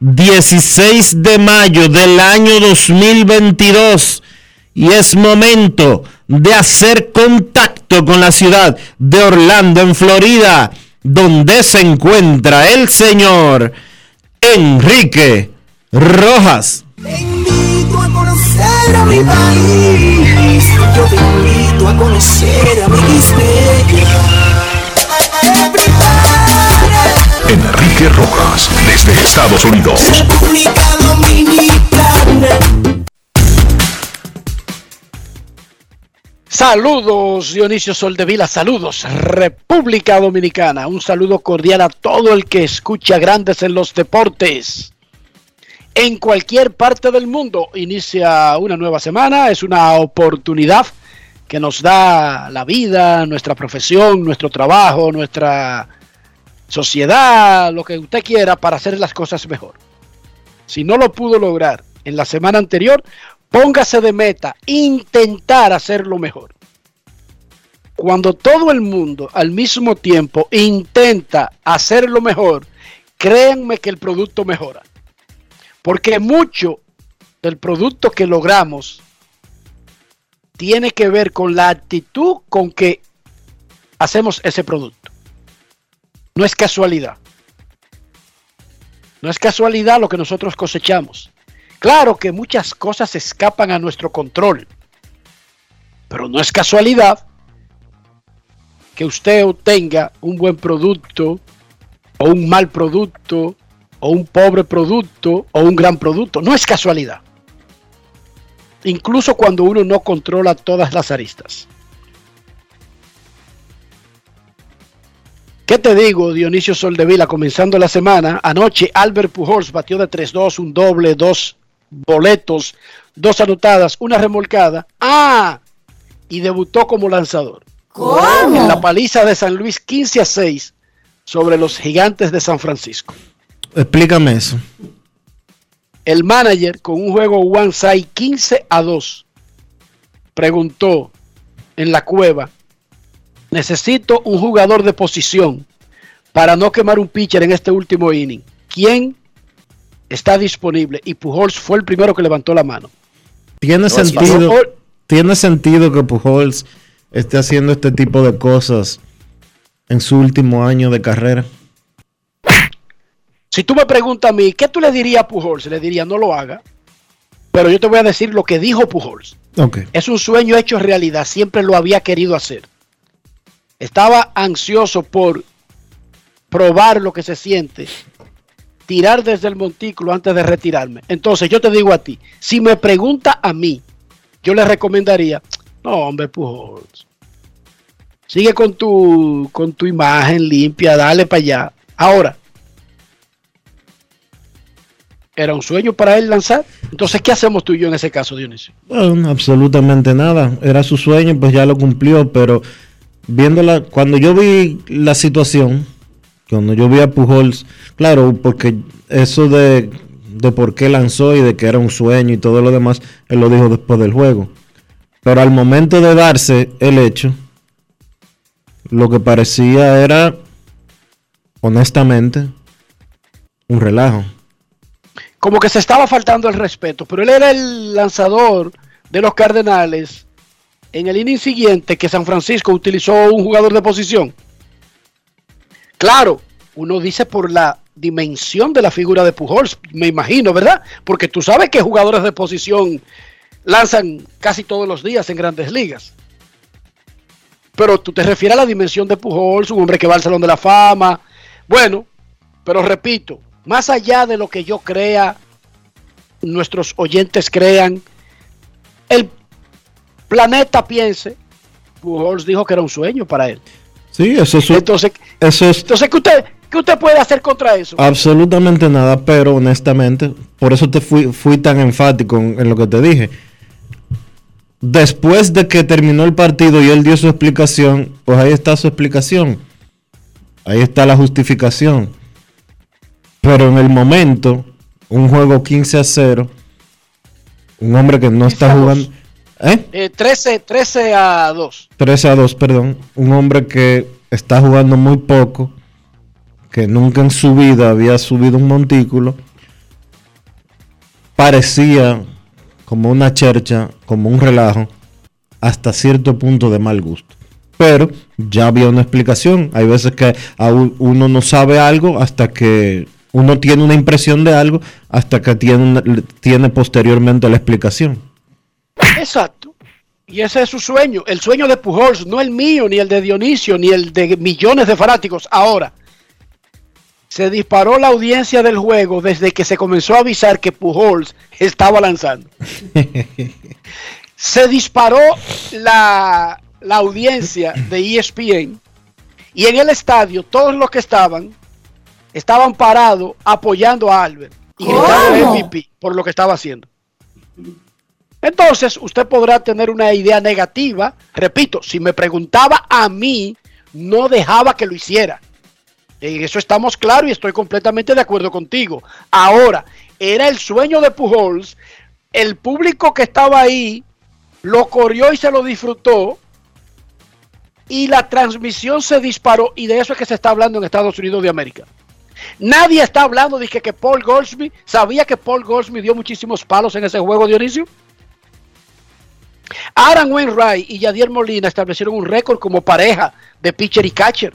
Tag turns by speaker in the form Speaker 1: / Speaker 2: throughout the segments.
Speaker 1: 16 de mayo del año 2022 y es momento de hacer contacto con la ciudad de Orlando, en Florida, donde se encuentra el señor Enrique Rojas.
Speaker 2: Te invito a conocer a mi país. Yo te invito a conocer a mi
Speaker 3: Enrique Rojas, desde Estados Unidos.
Speaker 2: República Dominicana.
Speaker 4: Saludos Dionisio Soldevila, saludos República Dominicana, un saludo cordial a todo el que escucha Grandes en los Deportes. En cualquier parte del mundo inicia una nueva semana, es una oportunidad que nos da la vida, nuestra profesión, nuestro trabajo, nuestra sociedad, lo que usted quiera para hacer las cosas mejor. Si no lo pudo lograr en la semana anterior, póngase de meta, intentar hacerlo mejor. Cuando todo el mundo al mismo tiempo intenta hacerlo mejor, créanme que el producto mejora. Porque mucho del producto que logramos tiene que ver con la actitud con que hacemos ese producto. No es casualidad. No es casualidad lo que nosotros cosechamos. Claro que muchas cosas escapan a nuestro control, pero no es casualidad que usted obtenga un buen producto o un mal producto o un pobre producto o un gran producto. No es casualidad. Incluso cuando uno no controla todas las aristas. ¿Qué te digo, Dionisio Soldevila, comenzando la semana? Anoche Albert Pujols batió de 3-2, un doble, dos boletos, dos anotadas, una remolcada. ¡Ah! Y debutó como lanzador.
Speaker 2: ¿Cómo?
Speaker 4: En la paliza de San Luis 15 a 6 sobre los gigantes de San Francisco.
Speaker 1: Explícame eso.
Speaker 4: El manager con un juego one side 15 a 2 preguntó en la cueva, necesito un jugador de posición para no quemar un pitcher en este último inning. ¿Quién está disponible? Y Pujols fue el primero que levantó la mano.
Speaker 1: Tiene sentido, tiene sentido que Pujols esté haciendo este tipo de cosas en su último año de carrera.
Speaker 4: Si tú me preguntas a mí, ¿qué tú le dirías a Pujols? Le diría, no lo haga. Pero yo te voy a decir lo que dijo Pujols.
Speaker 1: Ok.
Speaker 4: Es un sueño hecho realidad, siempre lo había querido hacer. Estaba ansioso por probar lo que se siente, tirar desde el montículo antes de retirarme. Entonces yo te digo a ti, si me pregunta a mí, yo le recomendaría, no hombre Pujols, Sigue con tu, con tu imagen limpia, dale para allá. Ahora, ¿era un sueño para él lanzar? Entonces, ¿qué hacemos tú y yo en ese caso, Dionisio?
Speaker 1: Bueno, absolutamente nada. Era su sueño, pues ya lo cumplió, pero viéndola, cuando yo vi la situación, cuando yo vi a Pujols, claro, porque eso de, de por qué lanzó y de que era un sueño y todo lo demás, él lo dijo después del juego. Pero al momento de darse el hecho, lo que parecía era, honestamente, un relajo.
Speaker 4: Como que se estaba faltando el respeto, pero él era el lanzador de los Cardenales en el inning siguiente que San Francisco utilizó un jugador de posición. Claro, uno dice por la dimensión de la figura de Pujols, me imagino, ¿verdad? Porque tú sabes que jugadores de posición lanzan casi todos los días en grandes ligas. Pero tú te refieres a la dimensión de Pujols, un hombre que va al Salón de la Fama. Bueno, pero repito, más allá de lo que yo crea, nuestros oyentes crean, el planeta piense, Pujols dijo que era un sueño para él.
Speaker 1: Sí, eso es,
Speaker 4: Entonces,
Speaker 1: eso es
Speaker 4: entonces ¿qué usted, qué usted puede hacer contra eso?
Speaker 1: absolutamente nada, pero honestamente, por eso te fui, fui tan enfático en, en lo que te dije. Después de que terminó el partido y él dio su explicación, pues ahí está su explicación. Ahí está la justificación. Pero en el momento, un juego 15 a 0, un hombre que no está jugando... ¿Eh?
Speaker 4: Eh, 13, 13 a 2.
Speaker 1: 13 a 2, perdón. Un hombre que está jugando muy poco, que nunca en su vida había subido un montículo, parecía como una chercha, como un relajo, hasta cierto punto de mal gusto. Pero ya había una explicación. Hay veces que uno no sabe algo hasta que uno tiene una impresión de algo hasta que tiene, tiene posteriormente la explicación.
Speaker 4: Exacto. Y ese es su sueño, el sueño de Pujols, no el mío, ni el de Dionisio, ni el de millones de fanáticos. Ahora, se disparó la audiencia del juego desde que se comenzó a avisar que Pujols estaba lanzando. se disparó la, la audiencia de ESPN y en el estadio todos los que estaban estaban parados apoyando a Albert y gritando MVP por lo que estaba haciendo. Entonces, usted podrá tener una idea negativa. Repito, si me preguntaba a mí, no dejaba que lo hiciera. En eso estamos claros y estoy completamente de acuerdo contigo. Ahora, era el sueño de Pujols. El público que estaba ahí lo corrió y se lo disfrutó. Y la transmisión se disparó. Y de eso es que se está hablando en Estados Unidos de América. Nadie está hablando de que, que Paul Goldsmith, ¿sabía que Paul Goldsmith dio muchísimos palos en ese juego, Dionisio? Aaron Wainwright y Yadier Molina establecieron un récord como pareja de pitcher y catcher.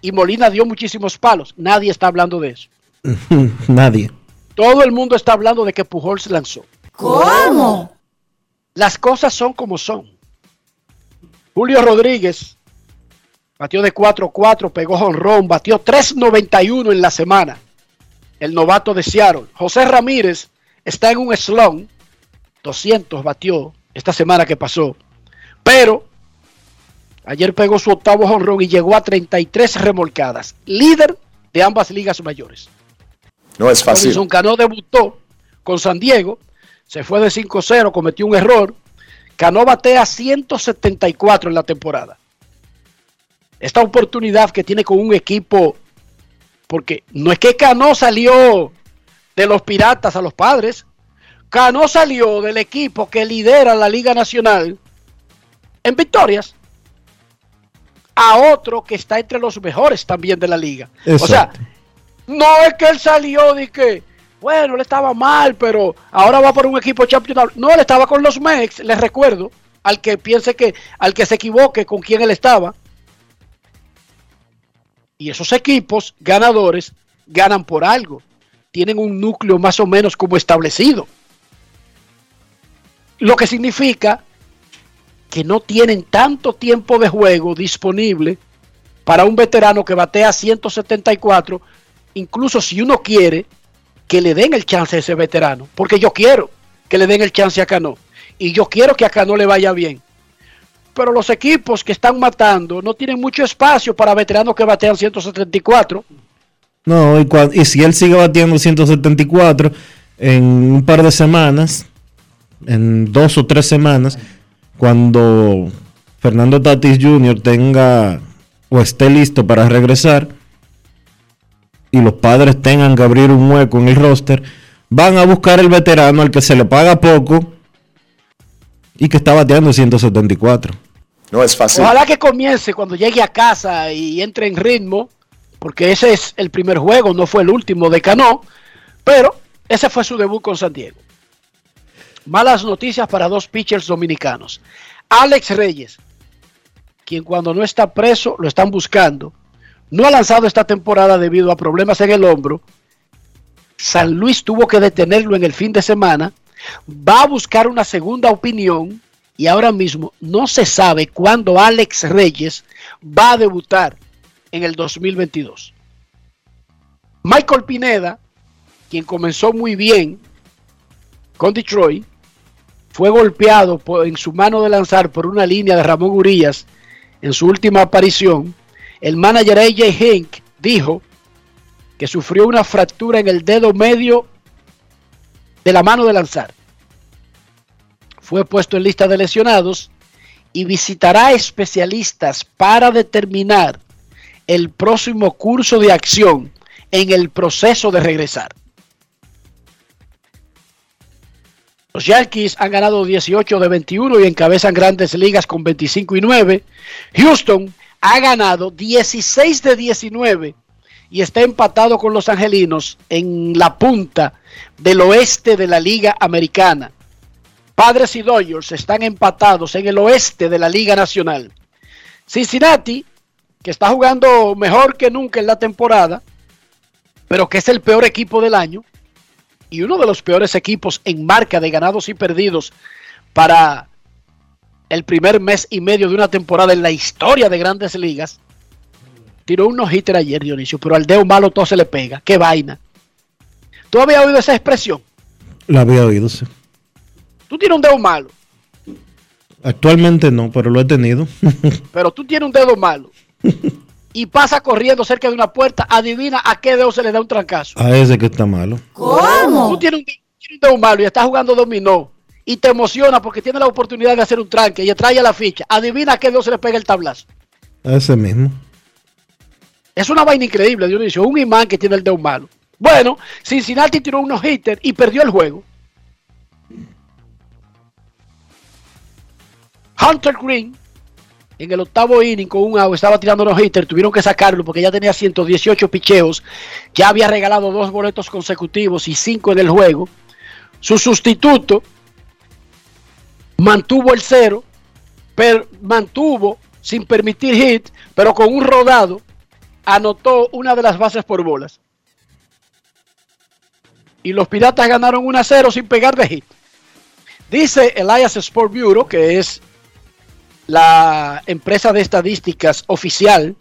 Speaker 4: Y Molina dio muchísimos palos. Nadie está hablando de eso.
Speaker 1: Nadie.
Speaker 4: Todo el mundo está hablando de que Pujols lanzó.
Speaker 2: ¿Cómo?
Speaker 4: Las cosas son como son. Julio Rodríguez batió de 4-4, pegó jonrón, batió 3.91 en la semana. El novato de Seattle. José Ramírez está en un slump. 200 batió esta semana que pasó. Pero ayer pegó su octavo jonrón y llegó a 33 remolcadas. Líder de ambas ligas mayores.
Speaker 5: No es fácil.
Speaker 4: Robinson Cano debutó con San Diego, se fue de 5-0, cometió un error. Cano batea 174 en la temporada. Esta oportunidad que tiene con un equipo, porque no es que Cano salió de los piratas a los padres, Cano salió del equipo que lidera la Liga Nacional en victorias a otro que está entre los mejores también de la liga. O sea, no es que él salió de que, bueno, él estaba mal, pero ahora va por un equipo champion. No, él estaba con los Mex, les recuerdo, al que piense que, al que se equivoque con quién él estaba. Y esos equipos ganadores ganan por algo. Tienen un núcleo más o menos como establecido. Lo que significa que no tienen tanto tiempo de juego disponible para un veterano que batea 174, incluso si uno quiere que le den el chance a ese veterano, porque yo quiero que le den el chance a Cano y yo quiero que a Cano le vaya bien. pero los equipos que están matando no tienen mucho espacio para veteranos que batean 174.
Speaker 1: No, y, y si él sigue batiendo 174 en un par de semanas, en dos o tres semanas, cuando Fernando Tatis Jr. tenga o esté listo para regresar y los padres tengan que abrir un hueco en el roster, van a buscar el veterano al que se le paga poco y que está bateando 174.
Speaker 5: No es fácil.
Speaker 4: Ojalá que comience cuando llegue a casa y entre en ritmo, porque ese es el primer juego, no fue el último de Cano, pero ese fue su debut con San Diego. Malas noticias para dos pitchers dominicanos. Alex Reyes, quien cuando no está preso lo están buscando, no ha lanzado esta temporada debido a problemas en el hombro. San Luis tuvo que detenerlo en el fin de semana. Va a buscar una segunda opinión y ahora mismo no se sabe cuándo Alex Reyes va a debutar en el 2022. Michael Pineda, quien comenzó muy bien con Detroit, fue golpeado en su mano de lanzar por una línea de Ramón Urias en su última aparición. El manager AJ Hink dijo que sufrió una fractura en el dedo medio de la mano de lanzar. Fue puesto en lista de lesionados y visitará especialistas para determinar el próximo curso de acción en el proceso de regresar. Los Yankees han ganado 18 de 21 y encabezan grandes ligas con 25 y 9. Houston ha ganado 16 de 19 y está empatado con los Angelinos en la punta del oeste de la Liga Americana. Padres y Dodgers están empatados en el oeste de la Liga Nacional. Cincinnati, que está jugando mejor que nunca en la temporada, pero que es el peor equipo del año y uno de los peores equipos en marca de ganados y perdidos para el primer mes y medio de una temporada en la historia de grandes ligas. Tiró un no-hitter ayer, Dionisio, pero al dedo malo todo se le pega. ¡Qué vaina! ¿Tú habías oído esa expresión?
Speaker 1: La había oído, sí.
Speaker 4: Tú tienes un dedo malo,
Speaker 1: Actualmente no, pero lo he tenido.
Speaker 4: pero tú tienes un dedo malo y pasa corriendo cerca de una puerta, adivina a qué dedo se le da un trancazo.
Speaker 1: A ese que está malo.
Speaker 4: Tú tienes un, tienes un dedo malo y estás jugando dominó y te emociona porque tienes la oportunidad de hacer un tranque y trae la ficha. Adivina a qué dedo se le pega el tablazo.
Speaker 1: A ese mismo.
Speaker 4: Es una vaina increíble, Dionisio. Un imán que tiene el dedo malo. Bueno, Cincinnati tiró unos hitters y perdió el juego. Hunter Green, en el octavo inning con un out, estaba tirando unos hitters. Tuvieron que sacarlo porque ya tenía 118 picheos. Ya había regalado dos boletos consecutivos y cinco en el juego. Su sustituto mantuvo el cero, pero mantuvo sin permitir hit, pero con un rodado anotó una de las bases por bolas. Y los Piratas ganaron 1 a 0 sin pegar de hit. Dice Elias Sport Bureau, que es la empresa de estadísticas oficial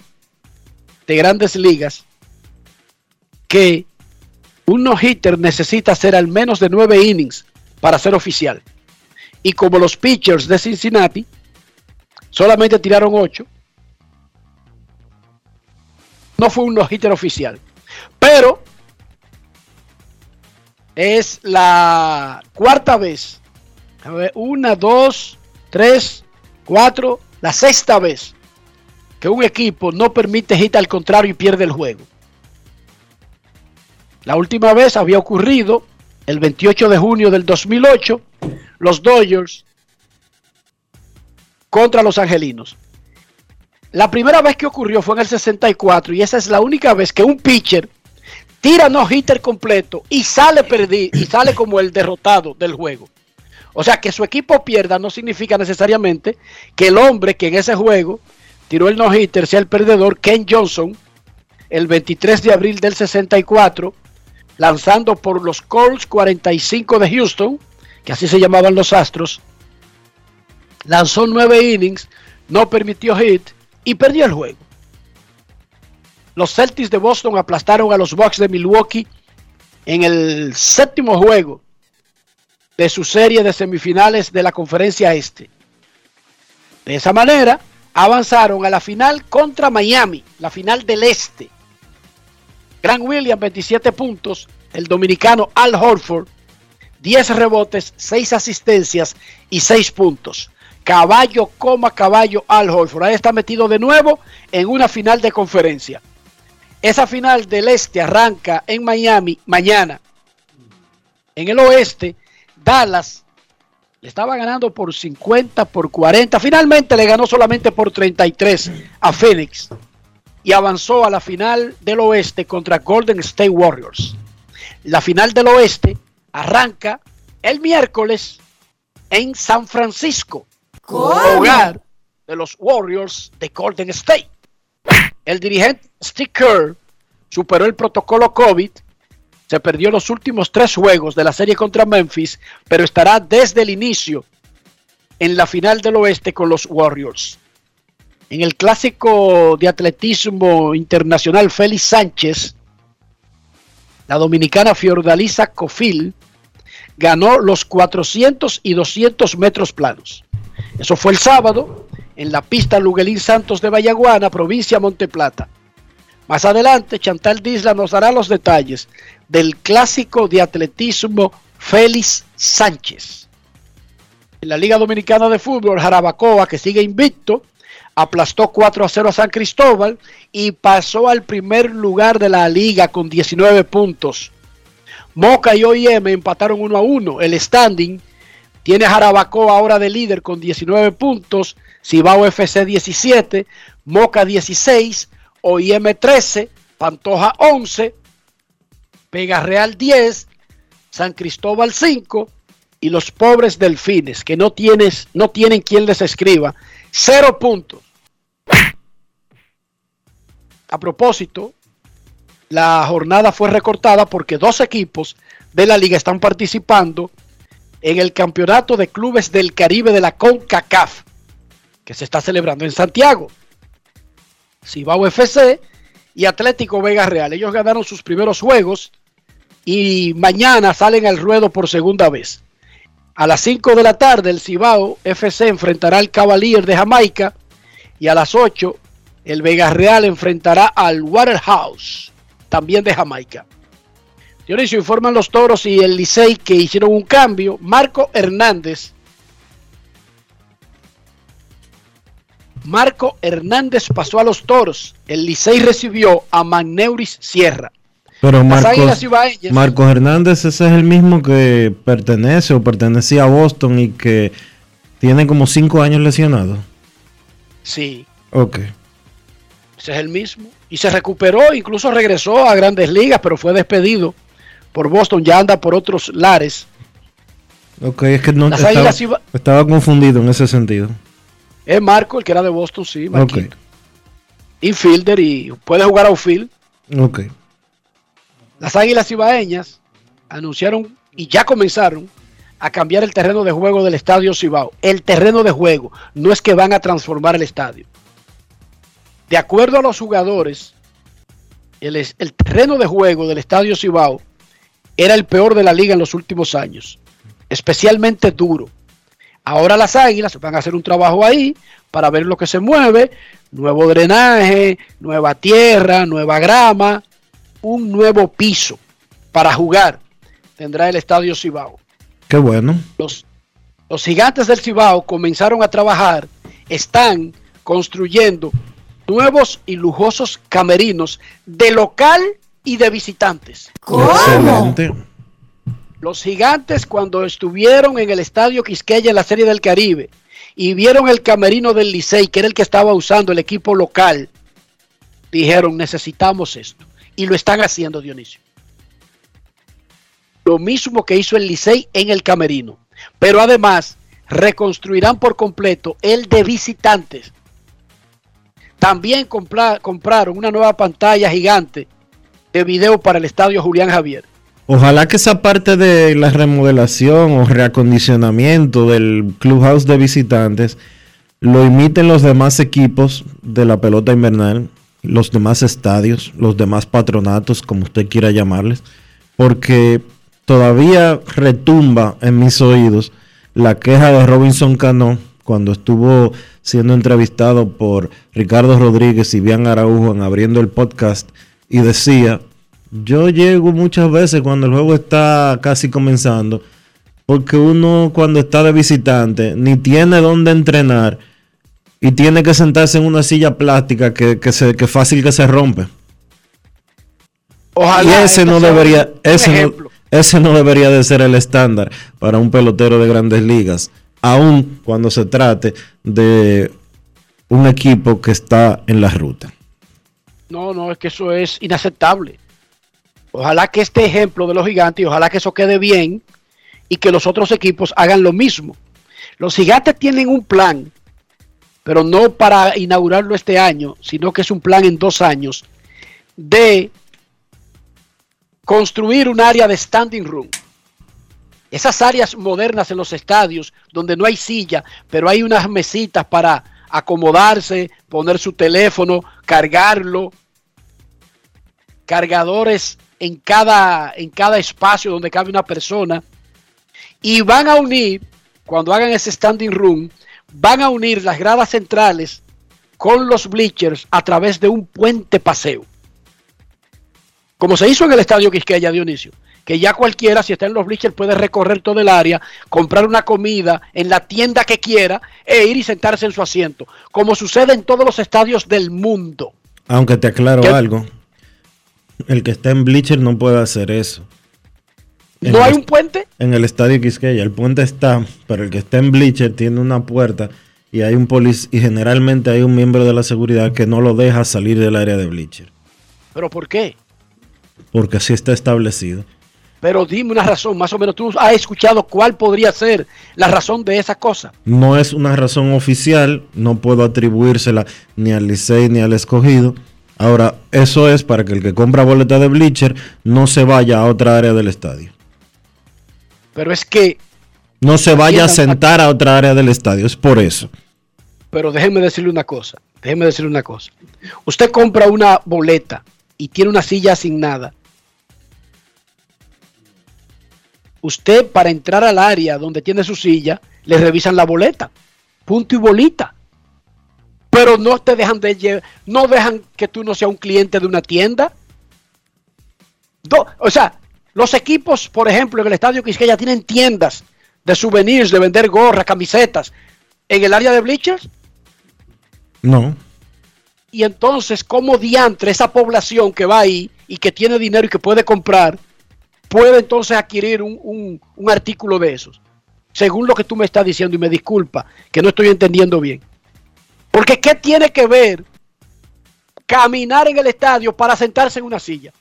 Speaker 4: de grandes ligas, que un no-hitter necesita ser al menos de 9 innings para ser oficial. Y como los pitchers de Cincinnati solamente tiraron 8, no fue un no-hitter oficial. Pero es la cuarta vez. Una, dos, tres, cuatro, la sexta vez que un equipo no permite hit al contrario y pierde el juego. La última vez había ocurrido el 28 de junio del 2008, los Dodgers contra los Angelinos. La primera vez que ocurrió fue en el 64 y esa es la única vez que un pitcher tira no hitter completo y sale perdido y sale como el derrotado del juego. O sea, que su equipo pierda no significa necesariamente que el hombre que en ese juego tiró el no hitter sea el perdedor, Ken Johnson, el 23 de abril del 64, lanzando por los Colts 45 de Houston, que así se llamaban los Astros, lanzó nueve innings, no permitió hit y perdió el juego. Los Celtics de Boston aplastaron a los Bucks de Milwaukee en el séptimo juego de su serie de semifinales de la conferencia este. De esa manera, avanzaron a la final contra Miami, la final del Este. Grant Williams, 27 puntos. El dominicano Al Horford, 10 rebotes, 6 asistencias y 6 puntos. Caballo coma caballo Al Horford. Ahí está metido de nuevo en una final de conferencia. Esa final del este arranca en Miami mañana. En el oeste, Dallas le estaba ganando por 50, por 40. Finalmente le ganó solamente por 33 a Phoenix y avanzó a la final del oeste contra Golden State Warriors. La final del oeste arranca el miércoles en San Francisco, hogar de los Warriors de Golden State. El dirigente Steve Kerr superó el protocolo COVID, se perdió los últimos tres juegos de la serie contra Memphis, pero estará desde el inicio en la final del oeste con los Warriors. En el clásico de atletismo internacional Félix Sánchez, la dominicana Fiordalisa Cofil ganó los 400 y 200 metros planos. Eso fue el sábado en la pista Luguelín Santos de Vallaguana, provincia Monteplata. Más adelante, Chantal Disla nos dará los detalles del clásico de atletismo Félix Sánchez. En la Liga Dominicana de Fútbol, Jarabacoa, que sigue invicto, aplastó 4 a 0 a San Cristóbal y pasó al primer lugar de la liga con 19 puntos. Moca y OIM empataron 1 a 1. El standing tiene Jarabacoa ahora de líder con 19 puntos, Cibao FC 17, Moca 16, OIM 13, Pantoja 11, Vega Real 10, San Cristóbal 5 y los pobres delfines que no, tienes, no tienen quien les escriba, 0 puntos. A propósito, la jornada fue recortada porque dos equipos de la liga están participando en el campeonato de clubes del Caribe de la CONCACAF, que se está celebrando en Santiago. Cibao FC y Atlético Vega Real. Ellos ganaron sus primeros juegos y mañana salen al ruedo por segunda vez. A las 5 de la tarde el Cibao FC enfrentará al Cavalier de Jamaica y a las 8 el Vega Real enfrentará al Waterhouse, también de Jamaica. Dionisio informan los toros y el Licey que hicieron un cambio. Marco Hernández. Marco Hernández pasó a los toros. El Licey recibió a Magneuris Sierra.
Speaker 1: Pero Marcos, Marcos Hernández, ese es el mismo que pertenece o pertenecía a Boston y que tiene como cinco años lesionado.
Speaker 4: Sí,
Speaker 1: Ok.
Speaker 4: ese es el mismo. Y se recuperó, incluso regresó a grandes ligas, pero fue despedido por Boston. Ya anda por otros lares.
Speaker 1: Ok, es que no estaba,
Speaker 4: Iba-
Speaker 1: estaba confundido en ese sentido.
Speaker 4: Es Marco, el que era de Boston, sí, Marquito. Infielder y puede jugar outfield.
Speaker 1: ok.
Speaker 4: Las Águilas Cibaeñas anunciaron y ya comenzaron a cambiar el terreno de juego del Estadio Cibao. El terreno de juego, no es que van a transformar el estadio. De acuerdo a los jugadores, el, es- el terreno de juego del Estadio Cibao era el peor de la liga en los últimos años, especialmente duro. Ahora las Águilas van a hacer un trabajo ahí para ver lo que se mueve, nuevo drenaje, nueva tierra, nueva grama, un nuevo piso para jugar tendrá el Estadio Cibao.
Speaker 1: Qué bueno.
Speaker 4: Los, los gigantes del Cibao comenzaron a trabajar, están construyendo nuevos y lujosos camerinos de local y de visitantes.
Speaker 1: Excelente.
Speaker 4: Los gigantes cuando estuvieron en el Estadio Quisqueya en la Serie del Caribe y vieron el camerino del Licey, que era el que estaba usando el equipo local, dijeron necesitamos esto. Y lo están haciendo, Dionisio. Lo mismo que hizo el Licey en el camerino. Pero además reconstruirán por completo el de visitantes. También compra- compraron una nueva pantalla gigante de video para el Estadio Julián Javier.
Speaker 1: Ojalá que esa parte de la remodelación o reacondicionamiento del clubhouse de visitantes. Lo imiten los demás equipos de la pelota invernal, los demás estadios, los demás patronatos, como usted quiera llamarles, porque todavía retumba en mis oídos la queja de Robinson Cano cuando estuvo siendo entrevistado por Ricardo Rodríguez y Bian Araujo en abriendo el podcast y decía, yo llego muchas veces cuando el juego está casi comenzando, porque uno cuando está de visitante ni tiene dónde entrenar y tiene que sentarse en una silla plástica que, que, se, que fácil que se rompe.
Speaker 4: Ojalá
Speaker 1: y ese no debería, ese no, ese no debería de ser el estándar para un pelotero de grandes ligas, aun cuando se trate de un equipo que está en la ruta.
Speaker 4: No, no, es que eso es inaceptable. Ojalá que este ejemplo de los gigantes, ojalá que eso quede bien y que los otros equipos hagan lo mismo. Los gigantes tienen un plan, pero no para inaugurarlo este año, sino que es un plan en dos años de construir un área de standing room. Esas áreas modernas en los estadios donde no hay silla, pero hay unas mesitas para acomodarse, poner su teléfono, cargarlo, cargadores en cada, en cada espacio donde cabe una persona. Y van a unir, cuando hagan ese standing room, van a unir las gradas centrales con los bleachers a través de un puente paseo. Como se hizo en el estadio Quisqueya Dionisio, que ya cualquiera, si está en los bleachers, puede recorrer todo el área, comprar una comida en la tienda que quiera e ir y sentarse en su asiento, como sucede en todos los estadios del mundo.
Speaker 1: Aunque te aclaro algo, el que está en Bleacher no puede hacer eso. En
Speaker 4: ¿No hay un puente?
Speaker 1: En el estadio Quisqueya, el puente está, pero el que está en Bleacher tiene una puerta y hay un policía y generalmente hay un miembro de la seguridad que no lo deja salir del área de Bleacher,
Speaker 4: ¿Pero por qué?
Speaker 1: porque así está establecido.
Speaker 4: Pero dime una razón, más o menos tú has escuchado cuál podría ser la razón de esa cosa.
Speaker 1: No es una razón oficial, no puedo atribuírsela ni al Licey ni al escogido. Ahora, eso es para que el que compra boleta de Bleacher no se vaya a otra área del estadio.
Speaker 4: Pero es que,
Speaker 1: No se vaya a sentar a otra área del estadio, es por eso.
Speaker 4: pero déjeme decirle una cosa, déjeme decirle una cosa. Usted compra una boleta y tiene una silla asignada. Usted para entrar al área donde tiene su silla, le revisan la boleta. Punto y bolita. Pero no te dejan de no dejan que tú no seas un cliente de una tienda. Do- o sea, los equipos, por ejemplo, en el Estadio Quisqueya tienen tiendas de souvenirs, de vender gorras, camisetas. En el área de bleachers,
Speaker 1: No.
Speaker 4: y entonces, ¿cómo diantre esa población que va ahí y que tiene dinero y que puede comprar, puede entonces adquirir un, un- un artículo de esos? Según lo que tú me estás diciendo, y me disculpa, que no estoy entendiendo bien. Porque ¿qué tiene que ver caminar en el estadio para sentarse en una silla?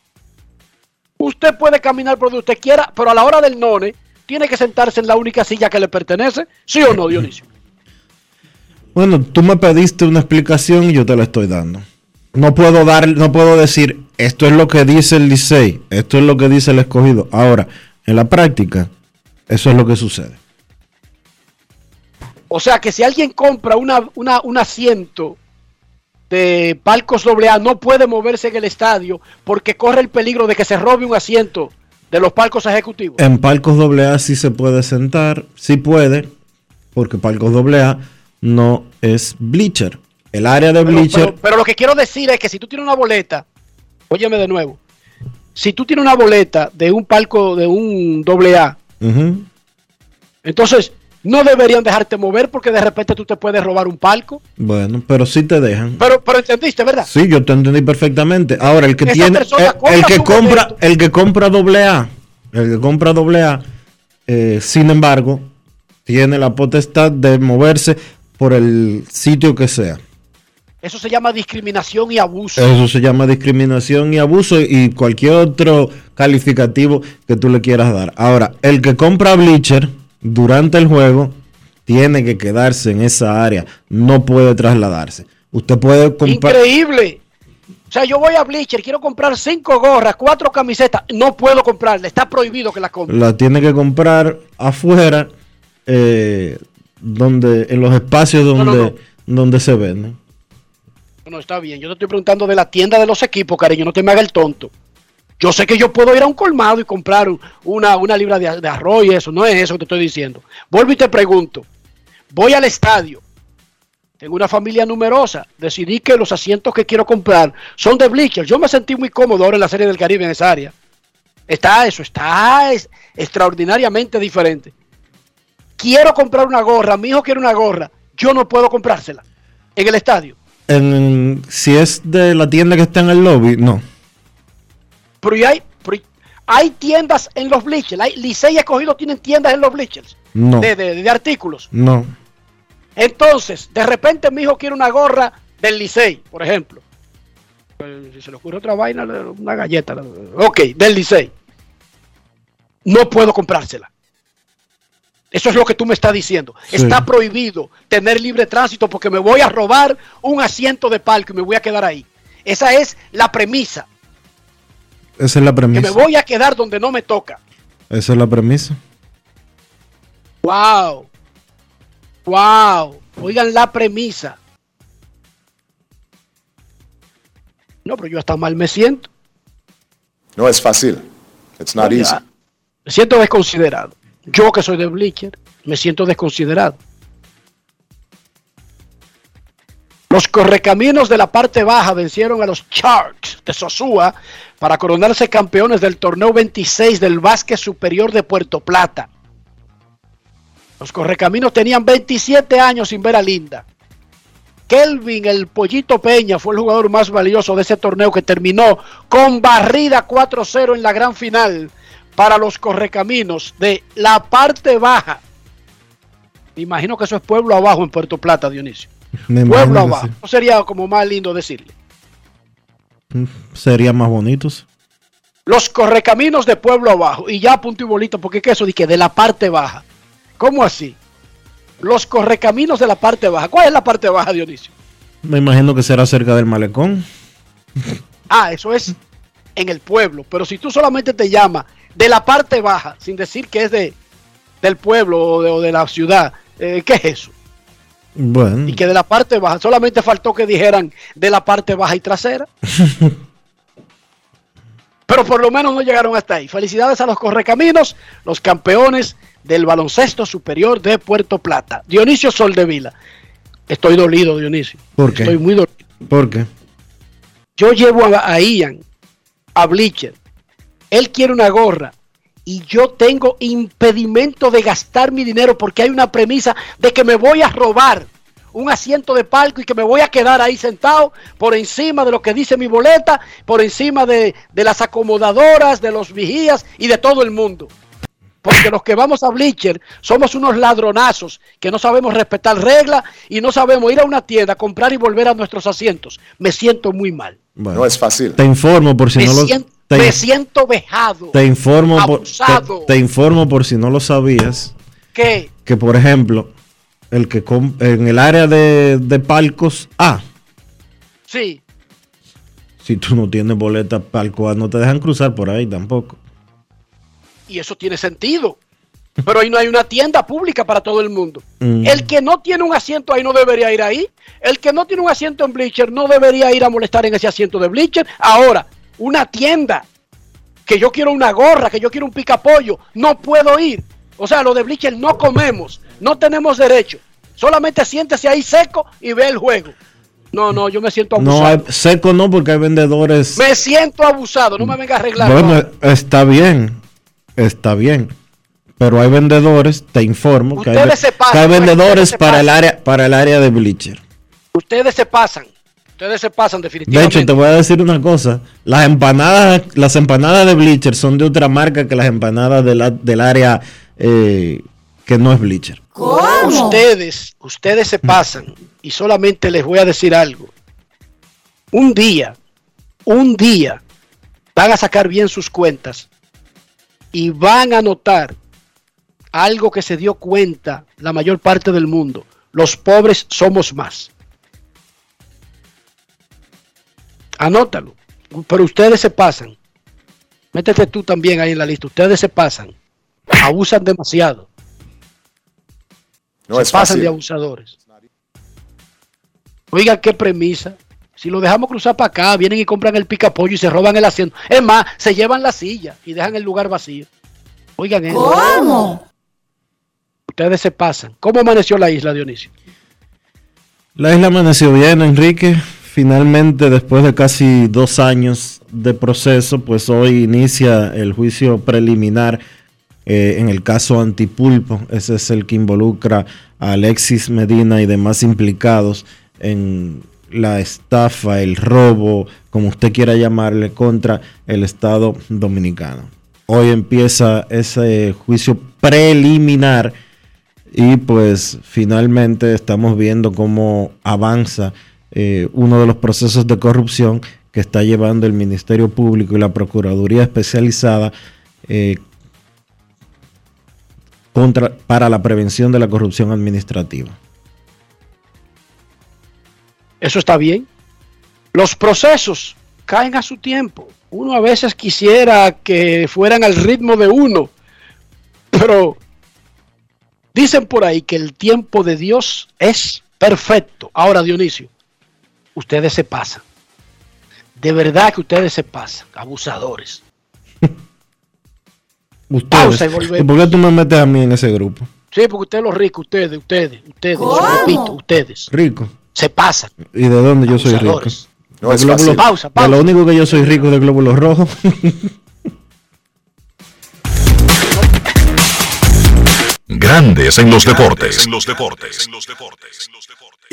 Speaker 4: Usted puede caminar por donde usted quiera, pero a la hora del none, tiene que sentarse en la única silla que le pertenece, ¿sí o no, Dionisio?
Speaker 1: Bueno, tú me pediste una explicación y yo te la estoy dando. No puedo dar, no puedo decir esto es lo que dice el Licey, esto es lo que dice el escogido. Ahora, en la práctica, eso es lo que sucede.
Speaker 4: O sea que si alguien compra una, una- un asiento de palcos AA, no puede moverse en el estadio porque corre el peligro de que se robe un asiento de los palcos ejecutivos.
Speaker 1: En Palcos AA sí se puede sentar, sí puede, porque Palcos AA no es bleacher. El área de bleacher,
Speaker 4: pero- pero lo que quiero decir es que si tú tienes una boleta, óyeme de nuevo, si tú tienes una boleta de un palco de un AA,
Speaker 1: ujú,
Speaker 4: entonces no deberían dejarte mover porque de repente tú te puedes robar un palco.
Speaker 1: bueno, pero sí te dejan.
Speaker 4: Pero, pero entendiste, ¿verdad?
Speaker 1: Sí, yo te entendí perfectamente. Ahora, el que
Speaker 4: Esa
Speaker 1: tiene, el,
Speaker 4: compra
Speaker 1: el que compra, el que compra doble A, el que compra doble A, eh, sin embargo, tiene la potestad de moverse por el sitio que sea.
Speaker 4: Eso se llama discriminación y abuso.
Speaker 1: Eso se llama discriminación y abuso y cualquier otro calificativo que tú le quieras dar. Ahora, el que compra bleacher durante el juego tiene que quedarse en esa área, no puede trasladarse. Usted puede comprar
Speaker 4: Increíble. O sea, yo voy a Bleacher, quiero comprar cinco gorras, cuatro camisetas, no puedo comprarle, está prohibido que las compre.
Speaker 1: la tiene que comprar afuera, eh, donde en los espacios donde,
Speaker 4: no, no.
Speaker 1: donde se venden.
Speaker 4: No, está bien, yo te estoy preguntando de la tienda de los equipos, cariño, no te me haga el tonto. Yo sé que yo puedo ir a un colmado y comprar un- una, una libra de, arroz y eso, no es eso que te estoy diciendo. Vuelvo y te pregunto, voy al estadio, Tengo una familia numerosa. Decidí que los asientos que quiero comprar son de bleachers. Yo me sentí muy cómodo ahora en la Serie del Caribe en esa área. Está eso, está es, extraordinariamente diferente. Quiero comprar una gorra, mi hijo quiere una gorra. Yo no puedo comprársela en el estadio.
Speaker 1: En- si es de la tienda que está en el lobby, no.
Speaker 4: Pero hay, pero hay tiendas en los bleachers. Hay, Licey y Escogido tienen tiendas en los bleachers
Speaker 1: No.
Speaker 4: de, de- de artículos.
Speaker 1: No.
Speaker 4: Entonces, de repente mi hijo quiere una gorra del Licey, por ejemplo. Si se le ocurre otra vaina, una galleta. le- Ok, del Licey. No puedo comprársela. Eso es lo que tú me estás diciendo.
Speaker 1: Sí.
Speaker 4: Está prohibido tener libre tránsito porque me voy a robar un asiento de palco y me voy a quedar ahí. Esa es la premisa.
Speaker 1: Esa es la
Speaker 4: Que
Speaker 1: premisa.
Speaker 4: me voy a quedar donde no me toca.
Speaker 1: Esa es la premisa.
Speaker 4: Wow. Wow. Oigan la premisa. No, pero yo hasta mal me siento.
Speaker 5: No es fácil. It's not
Speaker 4: Oiga,
Speaker 5: easy.
Speaker 4: Me siento desconsiderado. Yo que soy de Bleacher, me siento desconsiderado. Los correcaminos de la parte baja vencieron a los Sharks de Sosúa para coronarse campeones del torneo 26 del básquet superior de Puerto Plata. Los correcaminos tenían 27 años sin ver a Linda. Kelvin, el pollito Peña, fue el jugador más valioso de ese torneo que terminó con barrida 4-0 en la gran final para los correcaminos de la parte baja. Me imagino que eso es pueblo abajo en Puerto Plata, Dionisio.
Speaker 1: Me
Speaker 4: Pueblo abajo. ¿No sería como más lindo decirle?
Speaker 1: Sí. Serían más bonitos.
Speaker 4: Los correcaminos de pueblo abajo. Y ya punto y bolito, porque ¿qué es eso? Dije, de la parte baja. ¿Cómo así? Los correcaminos de la parte baja. ¿Cuál es la parte baja, Dionisio?
Speaker 1: Me imagino que será cerca del malecón.
Speaker 4: Ah, eso es en el pueblo. Pero si tú solamente te llamas de la parte baja, sin decir que es de, del pueblo o de, o de la ciudad, eh, ¿qué es eso?
Speaker 1: Bueno,
Speaker 4: Y que de la parte baja, solamente faltó que dijeran de la parte baja y trasera. Pero por lo menos no llegaron hasta ahí. Felicidades a los correcaminos, los campeones del baloncesto superior de Puerto Plata. Dionisio Soldevila. Estoy dolido, Dionisio.
Speaker 1: ¿Por qué?
Speaker 4: Estoy muy dolido.
Speaker 1: ¿por qué?
Speaker 4: Yo llevo a, a Ian, a Bleacher. Él quiere una gorra. Y yo tengo impedimento de gastar mi dinero porque hay una premisa de que me voy a robar un asiento de palco y que me voy a quedar ahí sentado por encima de lo que dice mi boleta, por encima de, de las acomodadoras, de los vigías y de todo el mundo. Porque los que vamos a Bleacher somos unos ladronazos que no sabemos respetar reglas y no sabemos ir a una tienda, comprar y volver a nuestros asientos. Me siento muy mal.
Speaker 1: Bueno,
Speaker 5: No es fácil.
Speaker 1: te informo por si
Speaker 4: me,
Speaker 1: no lo
Speaker 4: siento,
Speaker 1: te,
Speaker 4: me siento vejado.
Speaker 1: te informo por, te, informo por si no lo sabías
Speaker 4: que
Speaker 1: que por ejemplo el que en el área de, de palcos A
Speaker 4: sí,
Speaker 1: si tú no tienes boleta palco A no te dejan cruzar por ahí tampoco
Speaker 4: y eso tiene sentido. Pero ahí no hay una tienda pública para todo el mundo.
Speaker 1: Mm.
Speaker 4: El que no tiene un asiento ahí no debería ir ahí. El que no tiene un asiento en Bleacher no debería ir a molestar en ese asiento de Bleacher. Ahora, una tienda que yo quiero una gorra, que yo quiero un picapollo, no puedo ir. O sea, lo de Bleacher no comemos, no tenemos derecho. Solamente siéntese ahí seco y ve el juego. No, no, yo me siento abusado.
Speaker 1: no hay, seco no porque hay vendedores
Speaker 4: Me siento abusado, no me venga a arreglar.
Speaker 1: bueno
Speaker 4: no.
Speaker 1: está bien está bien pero hay vendedores te informo que hay,
Speaker 4: se pasan,
Speaker 1: que hay
Speaker 4: pues,
Speaker 1: vendedores
Speaker 4: se
Speaker 1: para el área para el área de bleacher
Speaker 4: Ustedes se pasan. Ustedes se pasan
Speaker 1: De
Speaker 4: definitivamente.
Speaker 1: hecho, te voy a decir una cosa. Las empanadas, las empanadas de Bleacher son de otra marca que las empanadas de la- del área eh, que no es Bleacher.
Speaker 4: Ustedes, ustedes se pasan y solamente les voy a decir algo. Un día, un día van a sacar bien sus cuentas y van a notar algo que se dio cuenta la mayor parte del mundo. Los pobres somos más. Anótalo. Pero ustedes se pasan. Métete tú también ahí en la lista. Ustedes se pasan. Abusan demasiado.
Speaker 5: No
Speaker 4: se
Speaker 5: es
Speaker 4: pasan de
Speaker 5: fácil.
Speaker 4: abusadores. Oigan qué premisa. Si lo dejamos cruzar para acá, vienen y compran el picapollo y se roban el asiento. Es más, se llevan la silla y dejan el lugar vacío. Oigan eso.
Speaker 2: ¿Cómo?
Speaker 4: Ustedes se pasan. ¿Cómo amaneció la isla, Dionisio?
Speaker 1: La isla amaneció bien, Enrique. Finalmente, después de casi dos años de proceso, pues hoy inicia el juicio preliminar eh, en el caso Antipulpo. Ese es el que involucra a Alexis Medina y demás implicados en la estafa, el robo, como usted quiera llamarle, contra el Estado dominicano. Hoy empieza ese juicio preliminar y pues finalmente estamos viendo cómo avanza eh, uno de los procesos de corrupción que está llevando el Ministerio Público y la Procuraduría Especializada eh, contra, para la prevención de la corrupción administrativa.
Speaker 4: Eso está bien. Los procesos caen a su tiempo. Uno a veces quisiera que fueran al ritmo de uno, pero dicen por ahí que el tiempo de Dios es perfecto. Ahora, Dionisio, ustedes se pasan. De verdad que ustedes se pasan, abusadores.
Speaker 1: Ustedes.
Speaker 4: Pausa y volvemos.
Speaker 1: ¿Y por qué tú me metes a mí en ese grupo?
Speaker 4: Sí, porque ustedes los ricos, ustedes, ustedes, ustedes, repito, ustedes,
Speaker 1: Rico.
Speaker 4: se pasan.
Speaker 1: ¿Y de dónde yo soy rico?
Speaker 5: No
Speaker 1: De
Speaker 5: es
Speaker 1: glóbulos-
Speaker 5: fácil.
Speaker 4: Pausa,
Speaker 1: de
Speaker 4: pausa.
Speaker 1: lo único que yo soy rico es de glóbulos rojos.
Speaker 3: Grandes en los deportes. En los deportes.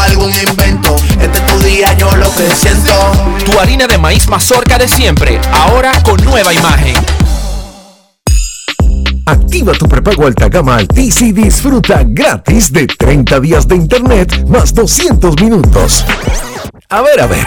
Speaker 6: algún invento. Este es tu día, yo lo que siento.
Speaker 7: Tu harina de maíz mazorca de siempre, ahora con nueva imagen.
Speaker 8: Activa tu prepago alta gama Altis y disfruta gratis de 30 días de internet más 200 minutos. A ver, a ver,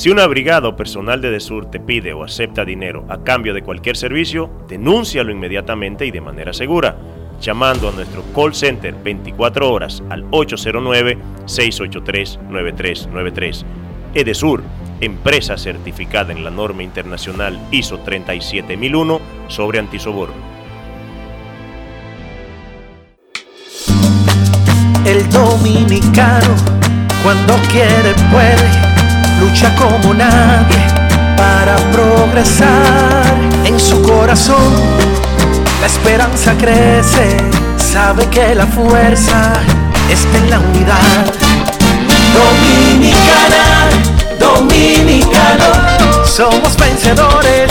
Speaker 9: Si una brigada o personal de Edesur te pide o acepta dinero a cambio de cualquier servicio, denúncialo inmediatamente y de manera segura, llamando a nuestro call center 24 horas al 809-683-9393. Edesur, empresa certificada en la norma internacional ISO 37001 sobre antisoborno.
Speaker 10: El dominicano, cuando quiere, puede, lucha como nadie para progresar. En su corazón, la esperanza crece, sabe que la fuerza está en la unidad. Dominicana, dominicano, somos vencedores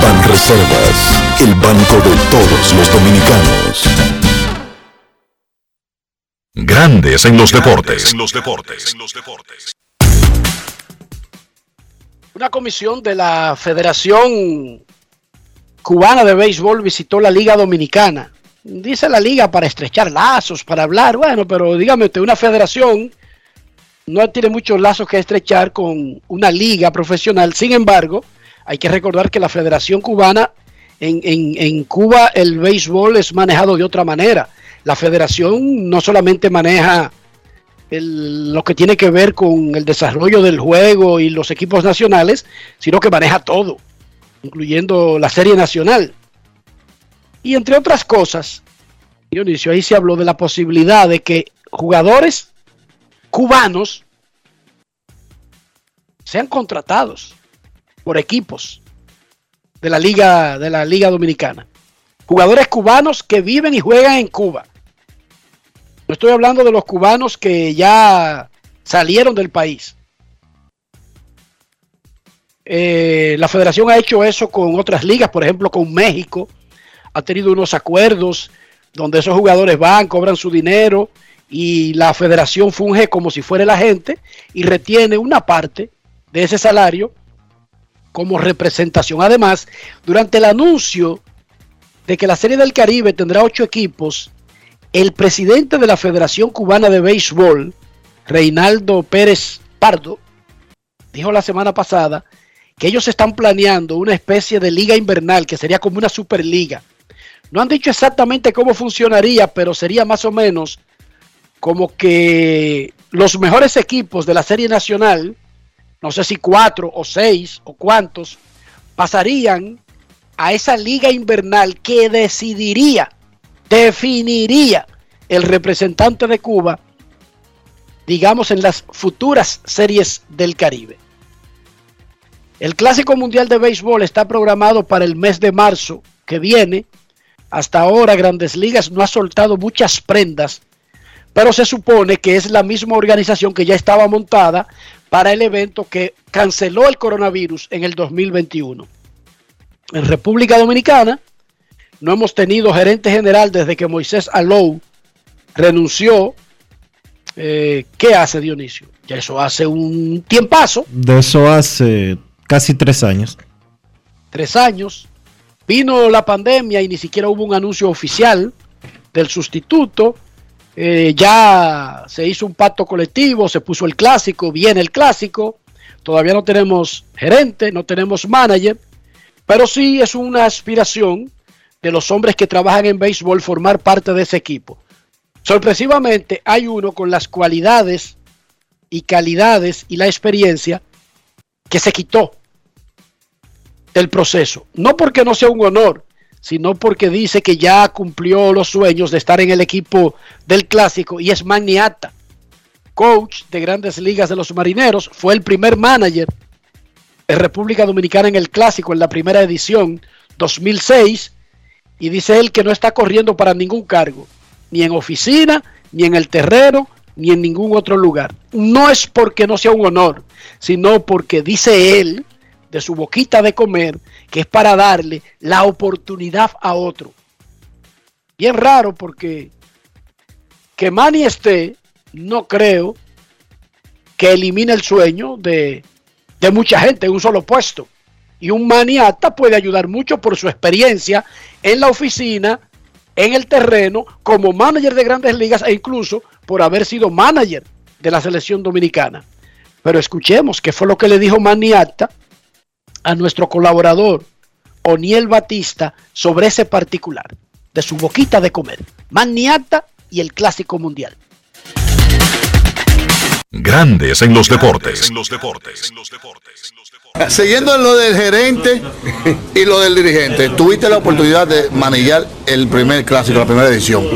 Speaker 3: Ban Reservas, el banco de todos los dominicanos. Grandes en los deportes. los deportes.
Speaker 4: Una comisión de la Federación Cubana de Béisbol visitó la Liga Dominicana. Dice la liga para estrechar lazos, para hablar. Bueno, pero dígame usted, una federación no tiene muchos lazos que estrechar con una liga profesional. Sin embargo, hay que recordar que la Federación Cubana, en, en- en Cuba el béisbol es manejado de otra manera. La federación no solamente maneja lo que tiene que ver con el desarrollo del juego y los equipos nacionales, sino que maneja todo, incluyendo la serie nacional. Y entre otras cosas, Dionisio, ahí se habló de la posibilidad de que jugadores cubanos sean contratados por equipos de la Liga, de la Liga Dominicana. Jugadores cubanos que viven y juegan en Cuba. No estoy hablando de los cubanos que ya salieron del país. Eh, la federación ha hecho eso con otras ligas, por ejemplo con México. Ha tenido unos acuerdos donde esos jugadores van, cobran su dinero y la federación funge como si fuera la gente y retiene una parte de ese salario como representación. Además, durante el anuncio de que la Serie del Caribe tendrá ocho equipos, el presidente de la Federación Cubana de Béisbol, Reinaldo Pérez Pardo, dijo la semana pasada que ellos están planeando una especie de liga invernal que sería como una superliga. No han dicho exactamente cómo funcionaría, pero sería más o menos como que los mejores equipos de la Serie Nacional, no sé si cuatro o seis o cuántos, pasarían a esa liga invernal que decidiría, definiría el representante de Cuba, digamos, en las futuras series del Caribe. El Clásico Mundial de Béisbol está programado para el mes de marzo que viene. Hasta ahora Grandes Ligas no ha soltado muchas prendas, pero se supone que es la misma organización que ya estaba montada para el evento que canceló el coronavirus en el 2021. En República Dominicana no hemos tenido gerente general desde que Moisés Alou renunció. Eh, ¿Qué hace Dionisio? Ya eso hace un tiempazo.
Speaker 1: De eso hace Casi tres años.
Speaker 4: Tres años. Vino la pandemia y ni siquiera hubo un anuncio oficial del sustituto. Eh, ya se hizo un pacto colectivo, se puso el clásico, viene el clásico. Todavía no tenemos gerente, no tenemos manager, pero sí es una aspiración de los hombres que trabajan en béisbol formar parte de ese equipo. Sorpresivamente hay uno con las cualidades y calidades y la experiencia que se quitó del proceso. No porque no sea un honor, sino porque dice que ya cumplió los sueños de estar en el equipo del clásico y es Magniata, coach de grandes ligas de los marineros, fue el primer manager de República Dominicana en el clásico en la primera edición 2006 y dice él que no está corriendo para ningún cargo, ni en oficina, ni en el terreno, ni en ningún otro lugar. No es porque no sea un honor, sino porque dice él de su boquita de comer, que es para darle la oportunidad a otro. Bien raro porque que Manny esté, no creo que elimine el sueño de, de mucha gente en un solo puesto. Y un maniata puede ayudar mucho por su experiencia en la oficina, en el terreno, como manager de grandes ligas e incluso por haber sido manager de la selección dominicana. Pero escuchemos qué fue lo que le dijo Maniata a nuestro colaborador Oniel Batista sobre ese particular de su boquita de comer, Maniata y el Clásico Mundial.
Speaker 3: Grandes en los deportes. En los deportes.
Speaker 11: Siguiendo en lo del gerente y lo del dirigente, tuviste la oportunidad de manillar el primer clásico, la primera edición.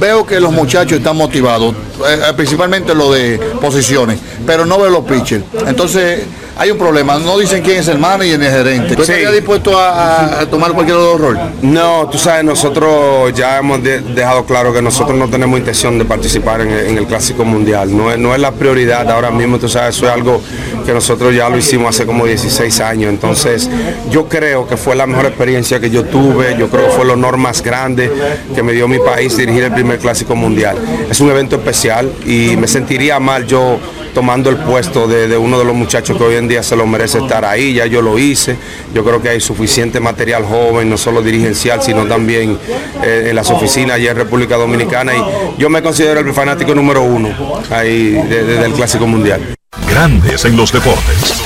Speaker 11: Veo que los muchachos están motivados, eh, eh, principalmente lo de posiciones, pero no veo los pitchers. Entonces, hay un problema. No dicen quién es el manager ni el gerente. ¿Tú estarías dispuesto a, tomar cualquier otro rol?
Speaker 12: No, tú sabes, nosotros ya hemos dejado claro que nosotros no tenemos intención de participar en el, Clásico Mundial. No es, no es la prioridad ahora mismo, tú sabes, eso es algo que nosotros ya lo hicimos hace como 16 años. Entonces, yo creo que fue la mejor experiencia que yo tuve. Yo creo que fue el honor más grande que me dio mi país dirigir el primer Clásico Mundial. Es un evento especial y me sentiría mal yo tomando el puesto de, uno de los muchachos que hoy en día se lo merece estar ahí, ya yo lo hice, yo creo que hay suficiente material joven, no solo dirigencial, sino también eh, en las oficinas allá en República Dominicana y yo me considero el fanático número uno ahí del Clásico Mundial.
Speaker 3: Grandes en los deportes.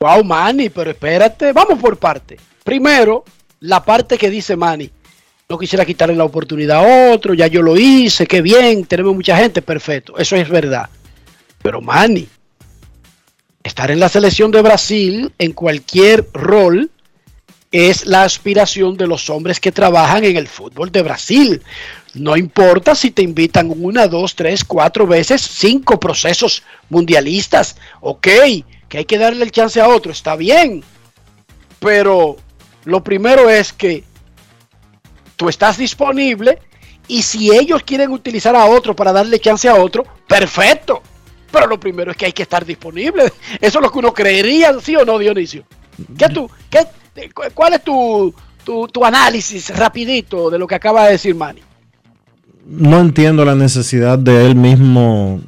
Speaker 4: Wow, Manny, pero espérate, vamos por parte. Primero, la parte que dice Manny no quisiera quitarle la oportunidad a otro, ya yo lo hice, qué bien, tenemos mucha gente, perfecto, eso es verdad. Pero Manny, estar en la selección de Brasil en cualquier rol es la aspiración de los hombres que trabajan en el fútbol de Brasil. No importa si te invitan una, dos, tres, cuatro veces, cinco procesos mundialistas. Ok, que hay que darle el chance a otro, está bien. Pero lo primero es que tú estás disponible y si ellos quieren utilizar a otro para darle chance a otro, perfecto. Pero lo primero es que hay que estar disponible. Eso es lo que uno creería, ¿sí o no, Dionisio? ¿Qué tú, qué, ¿Cuál es tu, tu, tu análisis rapidito de lo que acaba de decir Manny?
Speaker 1: No entiendo la necesidad de él mismo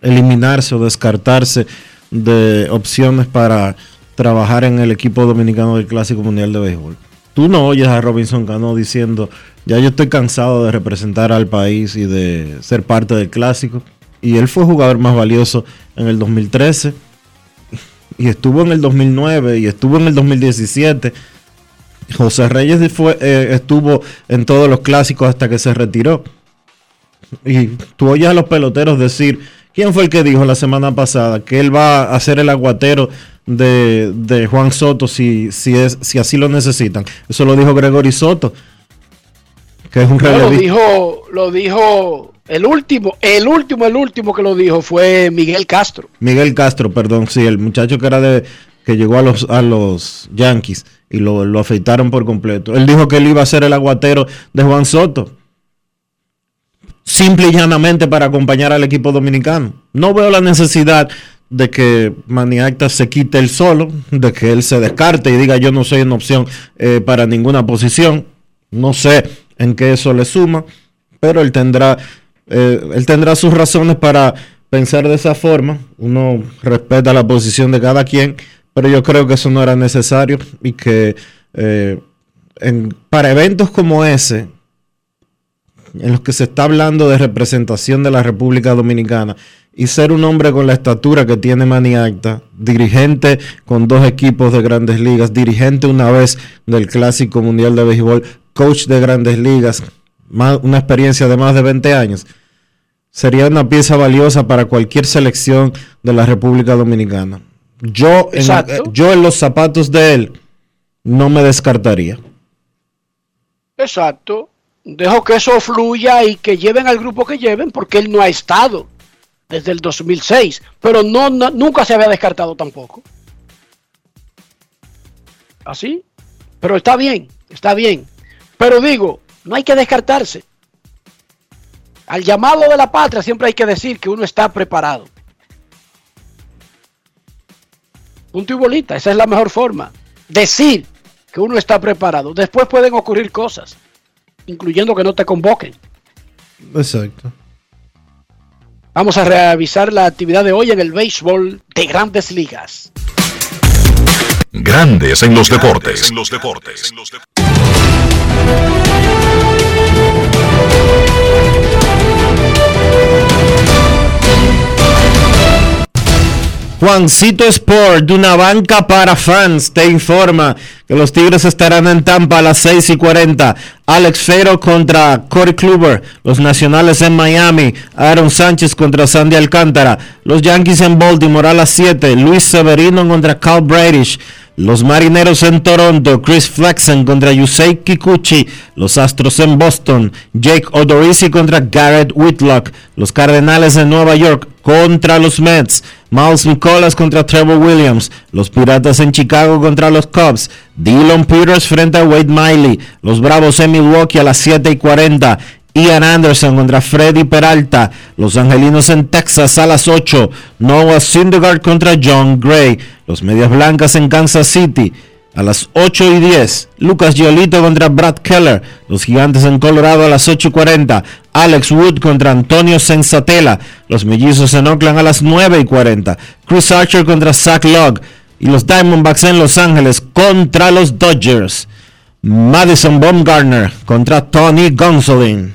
Speaker 1: eliminarse o descartarse de opciones para trabajar en el equipo dominicano del Clásico Mundial de Béisbol. Tú no oyes a Robinson Cano diciendo, ya yo estoy cansado de representar al país y de ser parte del Clásico. Y él fue jugador más valioso en el 2013 y estuvo en el 2009 y estuvo en el 2017. José Reyes fue, eh, estuvo en todos los clásicos hasta que se retiró. Y tú oyes a los peloteros decir, ¿quién fue el que dijo la semana pasada que él va a ser el aguatero de, Juan Soto si, si, es, si así lo necesitan? Eso lo dijo Gregory Soto,
Speaker 4: que es un Lo dijo, lo dijo el último, el último, el último que lo dijo fue Miguel Castro.
Speaker 1: Miguel Castro, perdón, sí, el muchacho que era de que llegó a los a los Yankees y lo, lo afeitaron por completo. Él dijo que él iba a ser el aguatero de Juan Soto. Simple y llanamente para acompañar al equipo dominicano. No veo la necesidad de que Maniacta se quite el solo, de que él se descarte y diga yo no soy una opción eh, para ninguna posición. No sé en qué eso le suma, pero él tendrá eh, él tendrá sus razones para pensar de esa forma. Uno respeta la posición de cada quien, pero yo creo que eso no era necesario y que eh, para eventos como ese, en los que se está hablando de representación de la República Dominicana y ser un hombre con la estatura que tiene Maniacta, dirigente con dos equipos de grandes ligas, dirigente una vez del Clásico Mundial de Béisbol, coach de grandes ligas, una experiencia de más de 20 años, sería una pieza valiosa para cualquier selección de la República Dominicana. Yo en, yo en los zapatos de él no me descartaría.
Speaker 4: Exacto. Dejo que eso fluya y que lleven al grupo que lleven porque él no ha estado desde el 2006, pero no, nunca se había descartado tampoco. ¿Así? Pero está bien, está bien. Pero digo, no hay que descartarse. Al llamado de la patria siempre hay que decir que uno está preparado. Punto y bolita, esa es la mejor forma. Decir que uno está preparado. Después pueden ocurrir cosas, incluyendo que no te convoquen.
Speaker 1: Exacto.
Speaker 4: Vamos a revisar la actividad de hoy en el béisbol de grandes ligas.
Speaker 3: Grandes en los deportes. En los deportes.
Speaker 1: Juancito Sport, de una banca para fans, te informa que los Tigres estarán en Tampa a las 6 y 40. Alex Fero contra Corey Kluber. Los Nacionales en Miami. Aaron Sánchez contra Sandy Alcántara. Los Yankees en Baltimore a las 7. Luis Severino contra Cal Bradish. Los Marineros en Toronto, Chris Flexen contra Yusei Kikuchi. Los Astros en Boston, Jake Odorizzi contra Garrett Whitlock. Los Cardenales en Nueva York contra los Mets. Miles Nicolas contra Trevor Williams. Los Piratas en Chicago contra los Cubs. Dylan Peters frente a Wade Miley. Los Bravos en Milwaukee a las 7 y 40. Ian Anderson contra Freddy Peralta. Los Angelinos en Texas a las 8. Noah Syndergaard contra John Gray. Los Medias Blancas en Kansas City a las 8 y 10. Lucas Giolito contra Brad Keller. Los Gigantes en Colorado a las 8 y 40. Alex Wood contra Antonio Sensatela. Los Mellizos en Oakland a las 9 y 40. Chris Archer contra Zach Logg. Y los Diamondbacks en Los Ángeles contra los Dodgers. Madison Baumgartner contra Tony Gonsolin.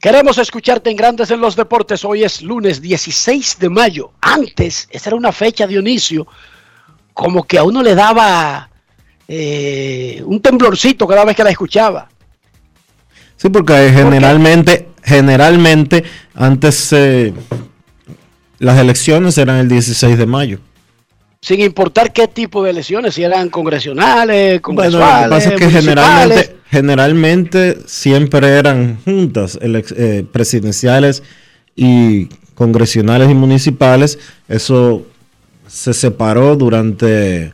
Speaker 4: Queremos escucharte en Grandes en los Deportes. Hoy es lunes 16 de mayo. Antes, esa era una fecha, Dionisio, como que a uno le daba eh, un temblorcito cada vez que la escuchaba.
Speaker 1: Sí, porque generalmente, generalmente, antes eh, las elecciones eran el 16 de mayo.
Speaker 4: Sin importar qué tipo de elecciones, si eran congresionales,
Speaker 1: Bueno, lo que
Speaker 4: congresuales,
Speaker 1: pasa es que generalmente, generalmente siempre eran juntas eh, presidenciales y congresionales y municipales. Eso se separó durante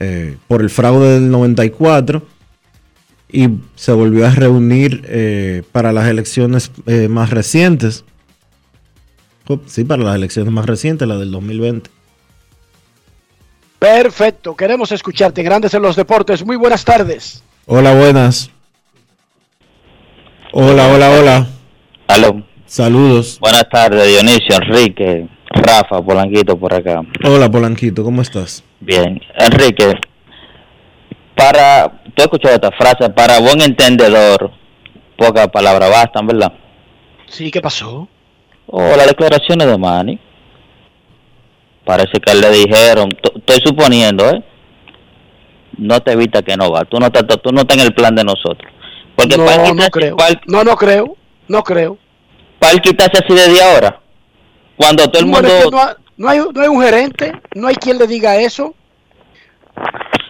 Speaker 1: eh, por el fraude del 94 y se volvió a reunir eh, para las elecciones más recientes. Oh, Sí, para las elecciones más recientes, la del 2020.
Speaker 4: Perfecto, queremos escucharte Grandes en los Deportes. Muy buenas tardes.
Speaker 1: Hola, buenas. Hola, hola, hola.
Speaker 13: Aló.
Speaker 1: Saludos.
Speaker 13: Buenas tardes, Dionisio, Enrique, Rafa, Polanquito por acá.
Speaker 1: Hola, Polanquito, ¿cómo estás?
Speaker 13: Bien, Enrique, para, tú has escuchado esta frase, para buen entendedor, pocas palabras bastan, ¿verdad?
Speaker 4: Sí, ¿qué pasó?
Speaker 13: O las declaraciones de Manny. Parece que le dijeron, estoy suponiendo, ¿eh? No te evita que no va, tú no estás, tú no estás en el plan de nosotros. Porque
Speaker 4: no, no creo. No, no creo. No creo.
Speaker 13: para quitarse así desde ahora, cuando todo el mundo...
Speaker 4: es que no, ha- no hay, no hay un gerente, no hay quien le diga eso.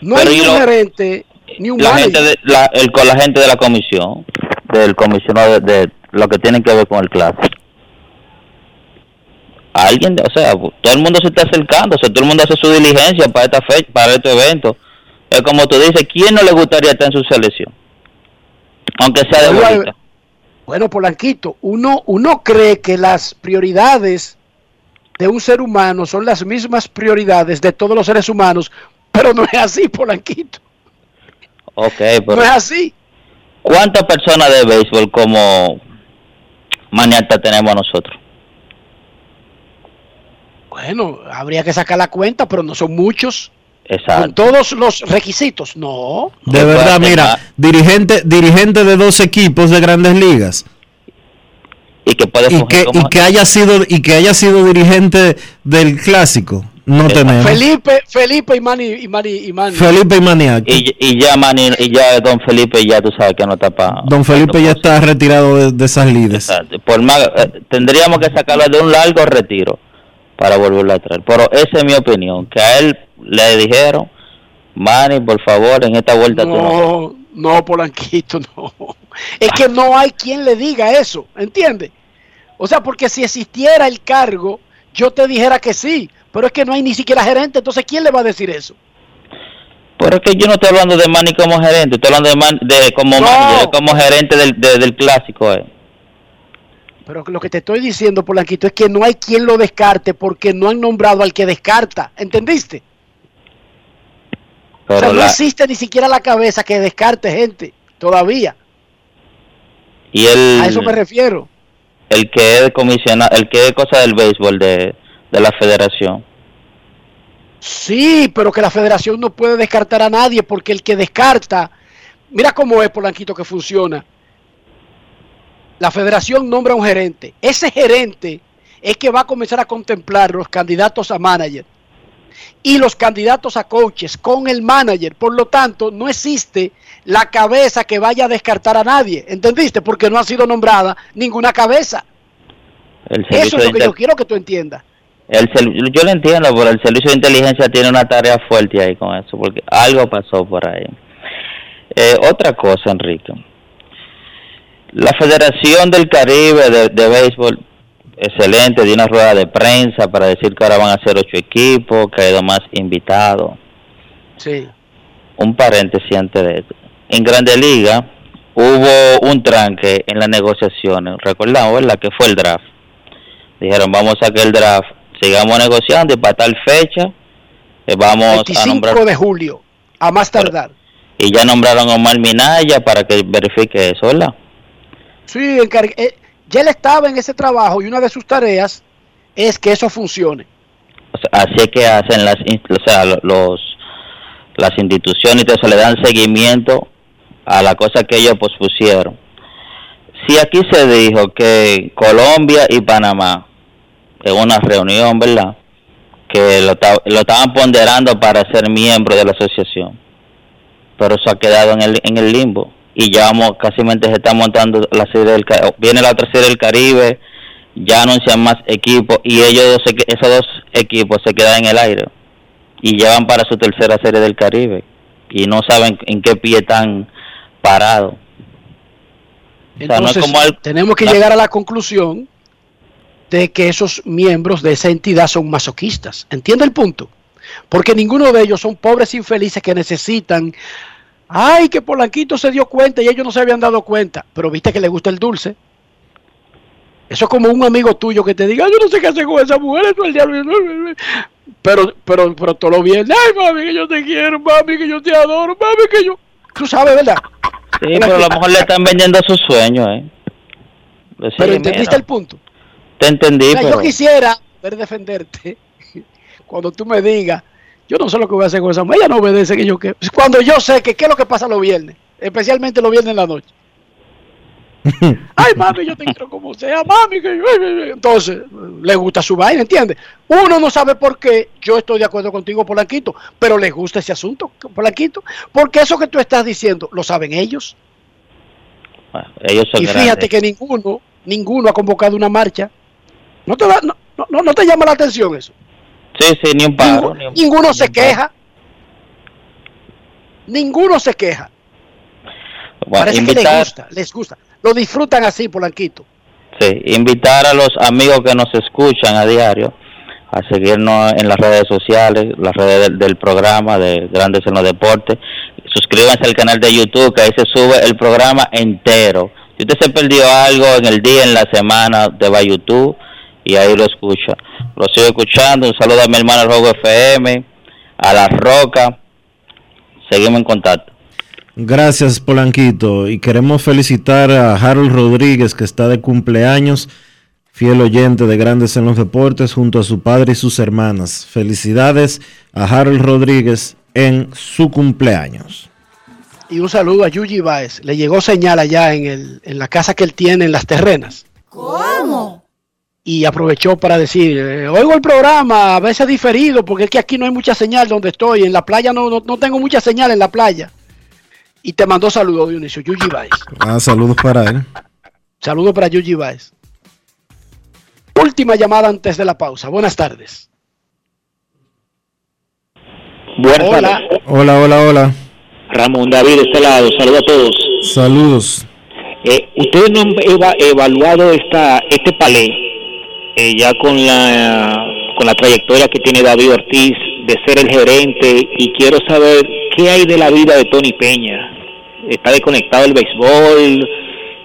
Speaker 4: No
Speaker 13: Pero
Speaker 4: hay un
Speaker 13: lo-
Speaker 4: gerente, ni un
Speaker 13: la
Speaker 4: manager.
Speaker 13: gente de, la, el, con la gente de la comisión, del comisionado de, de lo que tiene que ver con el clásico. Alguien, o sea, todo el mundo se está acercando, o sea, todo el mundo hace su diligencia para esta fecha, para este evento. Es como tú dices, ¿quién no le gustaría estar en su selección? Aunque sea de bolita.
Speaker 4: Bueno, Polanquito, uno, uno cree que las prioridades de un ser humano son las mismas prioridades de todos los seres humanos, pero no es así, Polanquito.
Speaker 13: Ok, pero
Speaker 4: No es así.
Speaker 13: ¿cuántas personas de béisbol como maniata tenemos nosotros?
Speaker 4: Bueno, habría que sacar la cuenta, pero no son muchos.
Speaker 13: Exacto.
Speaker 4: Con todos los requisitos, no.
Speaker 1: De verdad, mira, dirigente, dirigente de dos equipos de grandes ligas.
Speaker 13: Y que puede
Speaker 1: y que,
Speaker 13: como-
Speaker 1: y que haya sido y que haya sido dirigente del clásico. No tenemos.
Speaker 4: Felipe, Felipe y Manny, y Manny, y Manny.
Speaker 1: Felipe y Maniac.
Speaker 13: Y, y ya Manny, y ya Don Felipe ya tú sabes que no está para
Speaker 1: Don Felipe ya está retirado de, de esas lides.
Speaker 13: por más eh, tendríamos que sacarlo de un largo retiro para volverlo a traer pero esa es mi opinión que a él le dijeron Manny por favor en esta vuelta tú no
Speaker 4: No, no, Polanquito, no. Es que no hay quien le diga eso, ¿entiende? O sea, porque si existiera el cargo, yo te dijera que sí, pero es que no hay ni siquiera gerente, entonces ¿quién le va a decir eso?
Speaker 13: pero es que yo no estoy hablando de Manny como gerente estoy hablando de, Man- de como manager, como gerente del, de- del clásico eh.
Speaker 4: Pero lo que te estoy diciendo, Polanquito, es que no hay quien lo descarte porque no han nombrado al que descarta, ¿entendiste? o sea,
Speaker 13: pero
Speaker 4: no
Speaker 13: la-
Speaker 4: existe ni siquiera la cabeza que descarte gente, todavía.
Speaker 13: y el
Speaker 4: A eso me refiero.
Speaker 13: el que es comisionado el que es cosa del béisbol de, de la federación
Speaker 4: Sí, pero que la federación no puede descartar a nadie porque el que descarta, mira cómo es Polanquito que funciona. La federación nombra un gerente. Ese gerente es que va a comenzar a contemplar los candidatos a manager y los candidatos a coaches con el manager. Por lo tanto, no existe la cabeza que vaya a descartar a nadie. ¿Entendiste? Porque no ha sido nombrada ninguna cabeza. Eso es lo que yo quiero que tú entiendas.
Speaker 13: El yo lo entiendo, pero el servicio de inteligencia tiene una tarea fuerte ahí con eso, porque algo pasó por ahí. Eh, otra cosa, Enrique. La Federación del Caribe de, de Béisbol, excelente, dio una rueda de prensa para decir que ahora van a ser ocho equipos, que hay dos más invitados.
Speaker 4: Sí.
Speaker 13: Un paréntesis antes de esto. En Grande Liga hubo un tranque en las negociaciones, recordamos, ¿verdad? Que fue el draft. Dijeron, vamos a que el draft, sigamos negociando y para tal fecha eh, vamos a
Speaker 4: 25
Speaker 13: nombrar...
Speaker 4: de julio, a más tardar.
Speaker 13: Y ya nombraron a Omar Minaya para que verifique eso, ¿verdad?
Speaker 4: Sí, eh, ya él estaba en ese trabajo y una de sus tareas es que eso funcione.
Speaker 13: Así es que hacen las, o sea, lo- los, las instituciones y le dan seguimiento a la cosa que ellos pospusieron. Si aquí se dijo que Colombia y Panamá, en una reunión, ¿verdad? Que lo, lo estaban ponderando para ser miembro de la asociación. Pero eso ha quedado en el, en el limbo. Y ya vamos, casi se está montando la serie del Caribe. Viene la otra serie del Caribe, ya anuncian más equipos y ellos dos, esos dos equipos se quedan en el aire y llevan para su tercera serie del Caribe y no saben en qué pie están parados. O sea, no es
Speaker 4: Entonces,
Speaker 13: como
Speaker 4: tenemos que
Speaker 13: la-
Speaker 4: llegar a la conclusión de que esos miembros de esa entidad son masoquistas. ¿Entiende el punto? Porque ninguno de ellos son pobres infelices que necesitan. Ay, que Polanquito se dio cuenta y ellos no se habían dado cuenta. Pero viste que le gusta el dulce. Eso es como un amigo tuyo que te diga, yo no sé qué hacer con esa mujer, eso es el diablo. Pero, pero, pero todo lo bien. Ay, mami, que yo te quiero, mami, que yo te adoro, mami, que yo. Tú sabes, ¿verdad?
Speaker 13: Sí, pero a lo mejor le están vendiendo sus sueños, ¿eh? Pues
Speaker 4: Pero entendiste
Speaker 13: mira,
Speaker 4: el punto.
Speaker 13: Te entendí, pero...
Speaker 4: Yo quisiera ver defenderte cuando tú me digas, yo no sé lo que voy a hacer con esa mujer, ella no obedece que yo que cuando yo sé que qué es lo que pasa los viernes, especialmente los viernes en la noche. Ay, mami, yo te quiero como sea, mami, que. Entonces, le gusta su vaina, ¿entiendes? Uno no sabe por qué, yo estoy de acuerdo contigo, Polanquito, pero les gusta ese asunto, Polanquito, porque eso que tú estás diciendo, lo saben ellos.
Speaker 13: Ellos son
Speaker 4: Y fíjate
Speaker 13: grandes.
Speaker 4: que ninguno, ninguno ha convocado una marcha. ¿No te, da- no, no, no te llama la atención eso?
Speaker 13: Sí, sí, ni un paro. ni un-
Speaker 4: Ninguno
Speaker 13: ni
Speaker 4: se queja. Ninguno se queja.
Speaker 13: Bueno,
Speaker 4: Parece que les gusta, les gusta. Lo disfrutan así, Polanquito.
Speaker 13: sí, invitar a los amigos que nos escuchan a diario a seguirnos en las redes sociales, las redes del, del programa de Grandes en los Deportes. Suscríbanse al canal de YouTube, que ahí se sube el programa entero. Si usted se perdió algo en el día, en la semana, te va a YouTube y ahí lo escucha. Lo sigo escuchando. Un saludo a mi hermano Robo FM, a La Roca. Seguimos en contacto.
Speaker 1: Gracias, Polanquito. Y queremos felicitar a Harold Rodríguez, que está de cumpleaños, fiel oyente de Grandes en los Deportes, junto a su padre y sus hermanas. Felicidades a Harold Rodríguez en su cumpleaños.
Speaker 4: Y un saludo a Yuji Baez. Le llegó señal allá en, el, en la casa que él tiene en las terrenas.
Speaker 2: ¿Cómo?
Speaker 4: Y aprovechó para decir, eh, oigo el programa, a veces diferido, porque es que aquí no hay mucha señal donde estoy. En la playa no, no, no tengo mucha señal en la playa. Y te mandó saludos, Dionisio, Yuji Baez.
Speaker 1: Ah, saludos para él.
Speaker 4: Saludos para Yuji Baez. Última llamada antes de la pausa. Buenas tardes.
Speaker 14: Buenas
Speaker 4: Hola.
Speaker 14: tardes.
Speaker 1: Hola, hola, hola.
Speaker 14: Ramón David, de este lado, saludos a todos.
Speaker 1: Saludos.
Speaker 14: Eh, Ustedes no han eva- evaluado esta, este palé, eh, ya con la, con la trayectoria que tiene David Ortiz de ser el gerente, y quiero saber qué hay de la vida de Tony Peña. ¿Está desconectado del béisbol?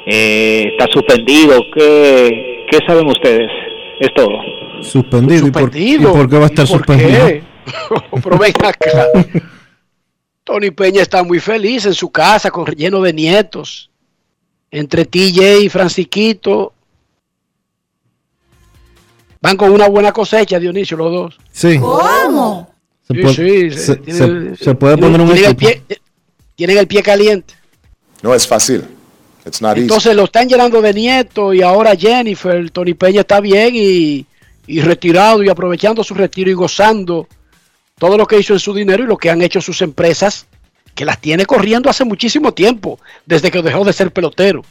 Speaker 14: Eh, ¿Está suspendido? ¿Qué, ¿Qué saben ustedes? Es todo.
Speaker 1: Suspendido. ¿Y por-
Speaker 4: Suspendido.
Speaker 1: ¿Y por, qué va a estar
Speaker 4: ¿Y por
Speaker 1: suspendido?
Speaker 4: qué? Pero ven acá. Tony Peña está muy feliz en su casa, con lleno de nietos. Entre TJ y Francisquito. Van con una buena cosecha, Dionisio, los dos.
Speaker 1: Sí.
Speaker 2: ¿Cómo?
Speaker 1: Se
Speaker 4: Sí,
Speaker 1: puede,
Speaker 4: sí,
Speaker 1: se-
Speaker 4: tiene-
Speaker 1: se- se puede
Speaker 4: tiene-
Speaker 1: poner un
Speaker 4: tienen el pie- tienen el pie caliente.
Speaker 5: No es fácil. It's not easy.
Speaker 4: Entonces lo están llenando de nietos y ahora Jennifer, Tony Peña está bien y, y retirado y aprovechando su retiro y gozando todo lo que hizo en su dinero y lo que han hecho sus empresas, que las tiene corriendo hace muchísimo tiempo, desde que dejó de ser pelotero.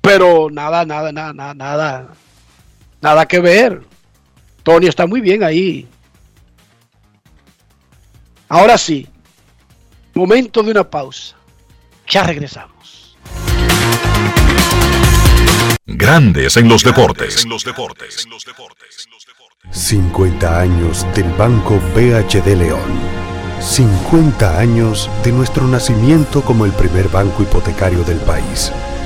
Speaker 4: Pero nada, nada, nada, nada, nada, nada que ver. Tony está muy bien ahí. Ahora sí, momento de una pausa. Ya regresamos.
Speaker 3: Grandes en los deportes.
Speaker 15: 50 años del Banco BHD León. 50 años de nuestro nacimiento como el primer banco hipotecario del país,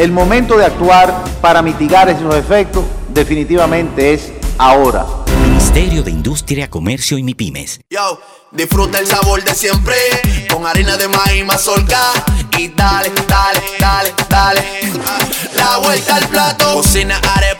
Speaker 16: El momento de actuar para mitigar esos efectos definitivamente es ahora.
Speaker 17: Ministerio de Industria, Comercio y MIPIMES.
Speaker 6: Yo, disfruta el sabor de siempre con harina de maíz mazorca y dale, dale, dale, dale. La vuelta al plato, cocina arepa,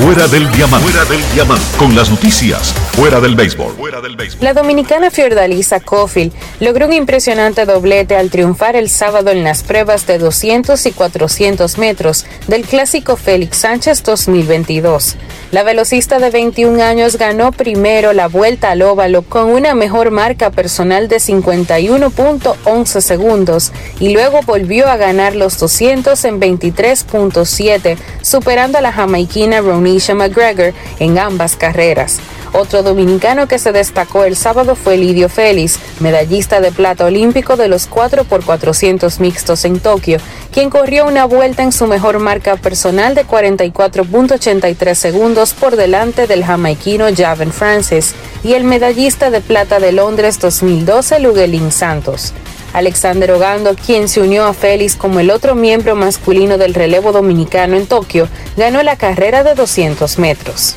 Speaker 3: Fuera del diamante. Fuera del diamante. Con las noticias. Fuera del béisbol.
Speaker 18: La dominicana Fiordalisa Cofield logró un impresionante doblete al triunfar el sábado en las pruebas de 200 y 400 metros del clásico Félix Sánchez 2022. La velocista de 21 años ganó primero la vuelta al óvalo con una mejor marca personal de 51.11 segundos y luego volvió a ganar los 200 en 23.7, superando a la jamaiquina Ronisha McGregor en ambas carreras. Otro dominicano que se destacó el sábado fue Lidio Félix, medallista de plata olímpico de los 4x400 mixtos en Tokio, quien corrió una vuelta en su mejor marca personal de 44.83 segundos por delante del jamaiquino Javen Francis y el medallista de plata de Londres 2012 Luguelín Santos. Alexander Ogando, quien se unió a Félix como el otro miembro masculino del relevo dominicano en Tokio, ganó la carrera de 200 metros.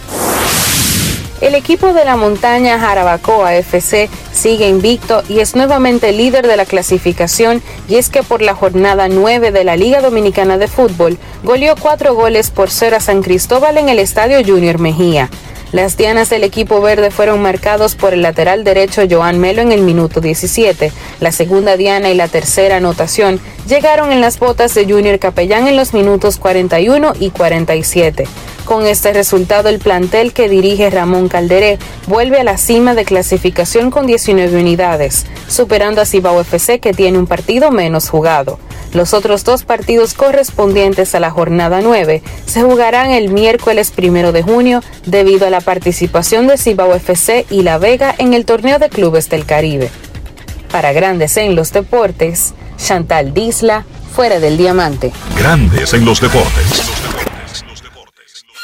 Speaker 18: El equipo de la montaña Jarabacoa FC sigue invicto y es nuevamente líder de la clasificación y es que por la jornada 9 de la Liga Dominicana de Fútbol goleó cuatro goles por cero a San Cristóbal en el Estadio Junior Mejía. Las dianas del equipo verde fueron marcados por el lateral derecho Joan Melo en el minuto 17. La segunda diana y la tercera anotación llegaron en las botas de Junior Capellán en los minutos 41 y 47. Con este resultado, el plantel que dirige Ramón Calderé vuelve a la cima de clasificación con 19 unidades, superando a Cibao FC que tiene un partido menos jugado. Los otros dos partidos correspondientes a la jornada 9 se jugarán el miércoles primero de junio debido a la participación de Cibao FC y La Vega en el torneo de clubes del Caribe. Para Grandes en los Deportes, Chantal Disla, fuera del diamante.
Speaker 3: Grandes en los deportes.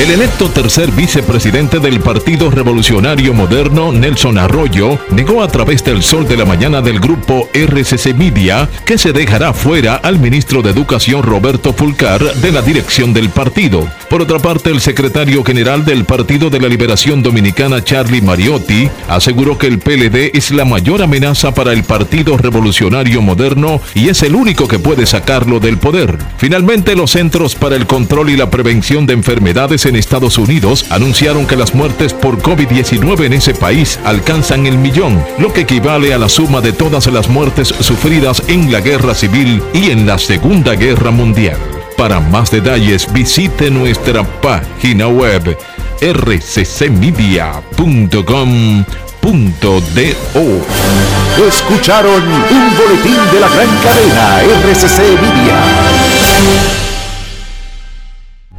Speaker 19: El electo tercer vicepresidente del Partido Revolucionario Moderno, Nelson Arroyo, negó a través del sol de la mañana del grupo RCC Media que se dejará fuera al ministro de Educación Roberto Fulcar de la dirección del partido. Por otra parte, el secretario general del Partido de la Liberación Dominicana, Charlie Mariotti, aseguró que el PLD es la mayor amenaza para el Partido Revolucionario Moderno y es el único que puede sacarlo del poder. Finalmente, los Centros para el Control y la Prevención de Enfermedades en Estados Unidos anunciaron que las muertes por COVID-19 en ese país alcanzan el millón, lo que equivale a la suma de todas las muertes sufridas en la guerra civil y en la Segunda Guerra Mundial. Para más detalles visite nuestra página web rccmedia.com.do.
Speaker 20: Escucharon un boletín de la gran cadena RCC Media.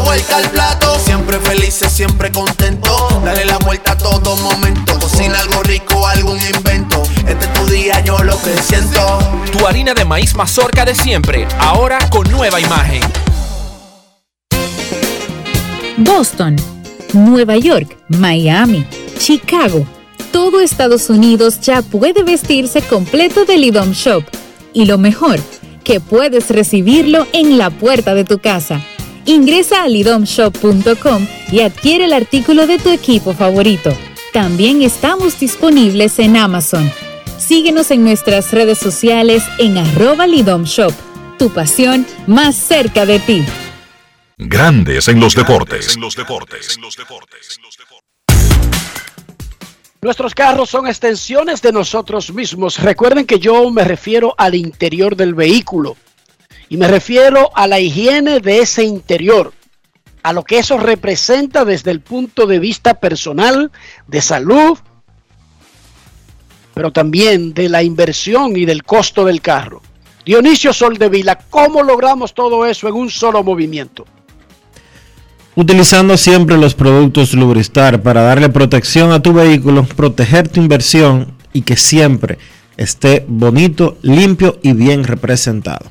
Speaker 6: La vuelta al plato, siempre felices, siempre contento. Dale la vuelta a todo momento. Cocina algo rico, algún invento. Este es tu día, yo lo que siento.
Speaker 7: Tu harina de maíz mazorca de siempre, ahora con nueva imagen.
Speaker 21: Boston, Nueva York, Miami, Chicago. Todo Estados Unidos ya puede vestirse completo del IDOM Shop. Y lo mejor, que puedes recibirlo en la puerta de tu casa. Ingresa a lidomshop.com y adquiere el artículo de tu equipo favorito. También estamos disponibles en Amazon. Síguenos en nuestras redes sociales en arroba lidomshop. Tu pasión más cerca de ti.
Speaker 3: Grandes en los deportes.
Speaker 4: Nuestros carros son extensiones de nosotros mismos. Recuerden que yo me refiero al interior del vehículo y me refiero a la higiene de ese interior, a lo que eso representa desde el punto de vista personal, de salud, pero también de la inversión y del costo del carro. Dionisio Soldevila, ¿cómo logramos todo eso en un solo movimiento?
Speaker 1: Utilizando siempre los productos Lubristar para darle protección a tu vehículo, proteger tu inversión y que siempre esté bonito, limpio y bien representado.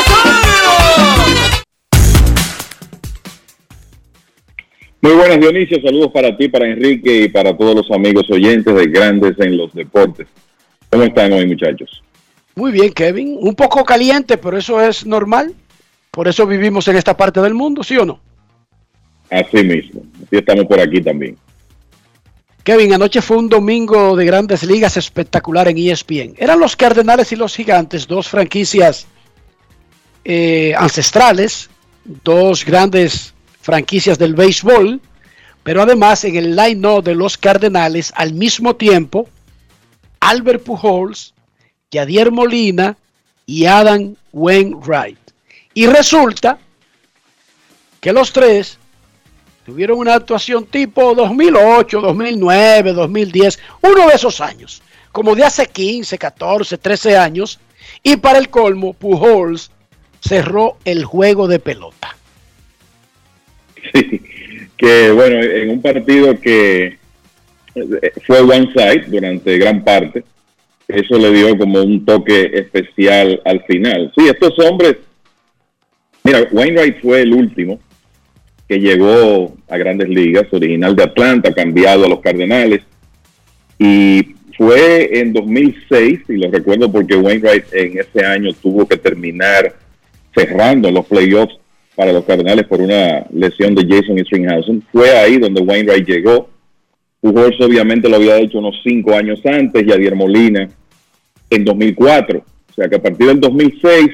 Speaker 22: Muy buenas Dionisio, saludos para ti, para Enrique y para todos los amigos oyentes de Grandes en los Deportes. ¿Cómo están hoy muchachos?
Speaker 4: Muy bien, Kevin. Un poco caliente, pero eso es normal. Por eso vivimos en esta parte del mundo, ¿sí o no?
Speaker 22: Así mismo. Así estamos por aquí también.
Speaker 4: Kevin, anoche fue un domingo de grandes ligas espectacular en ESPN. Eran los Cardenales y los Gigantes, dos franquicias eh, ancestrales, dos grandes franquicias del béisbol, pero además en el line-up de los Cardenales al mismo tiempo, Albert Pujols, Yadier Molina y Adam Wainwright. Y resulta que los tres tuvieron una actuación tipo 2008, 2009, 2010, uno de esos años, como de hace 15, 14, 13 años, y para el colmo, Pujols cerró el juego de pelota.
Speaker 22: Sí, que bueno, en un partido que eh, fue one side durante gran parte, eso le dio como un toque especial al final. Sí, estos hombres, mira, Wainwright fue el último que llegó a grandes ligas, original de Atlanta, cambiado a los Cardenales, y fue en 2006, y lo recuerdo porque Wainwright en ese año tuvo que terminar cerrando los playoffs para los Cardenales por una lesión de Jason Stringhausen. Fue ahí donde Wainwright llegó. Pujols obviamente lo había hecho unos cinco años antes, y Adier Molina en 2004. O sea que a partir del 2006,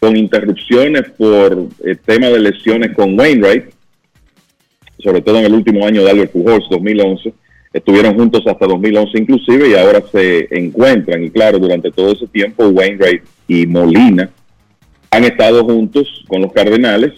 Speaker 22: con interrupciones por el tema de lesiones con Wainwright, sobre todo en el último año de Albert Pujols, 2011, estuvieron juntos hasta 2011 inclusive y ahora se encuentran. Y claro, durante todo ese tiempo Wainwright y Molina han estado juntos con los Cardenales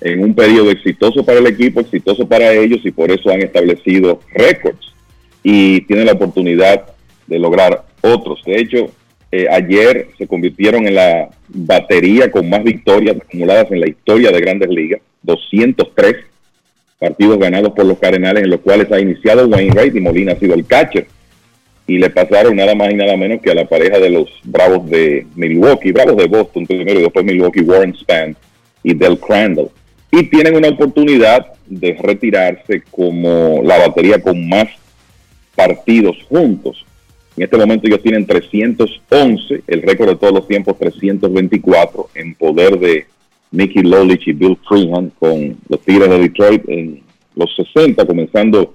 Speaker 22: en un periodo exitoso para el equipo, exitoso para ellos y por eso han establecido récords y tienen la oportunidad de lograr otros. De hecho, eh, ayer se convirtieron en la batería con más victorias acumuladas en la historia de grandes ligas, 203 partidos ganados por los Cardenales en los cuales ha iniciado Wainwright y Molina ha sido el catcher y le pasaron nada más y nada menos que a la pareja de los Bravos de Milwaukee, Bravos de Boston primero y después Milwaukee, Warren Span y Del Crandall. Y tienen una oportunidad de retirarse como la batería con más partidos juntos. En este momento ellos tienen 311, el récord de todos los tiempos 324 en poder de Mickey Lolich y Bill Freehan con los Tigres de Detroit en los 60, comenzando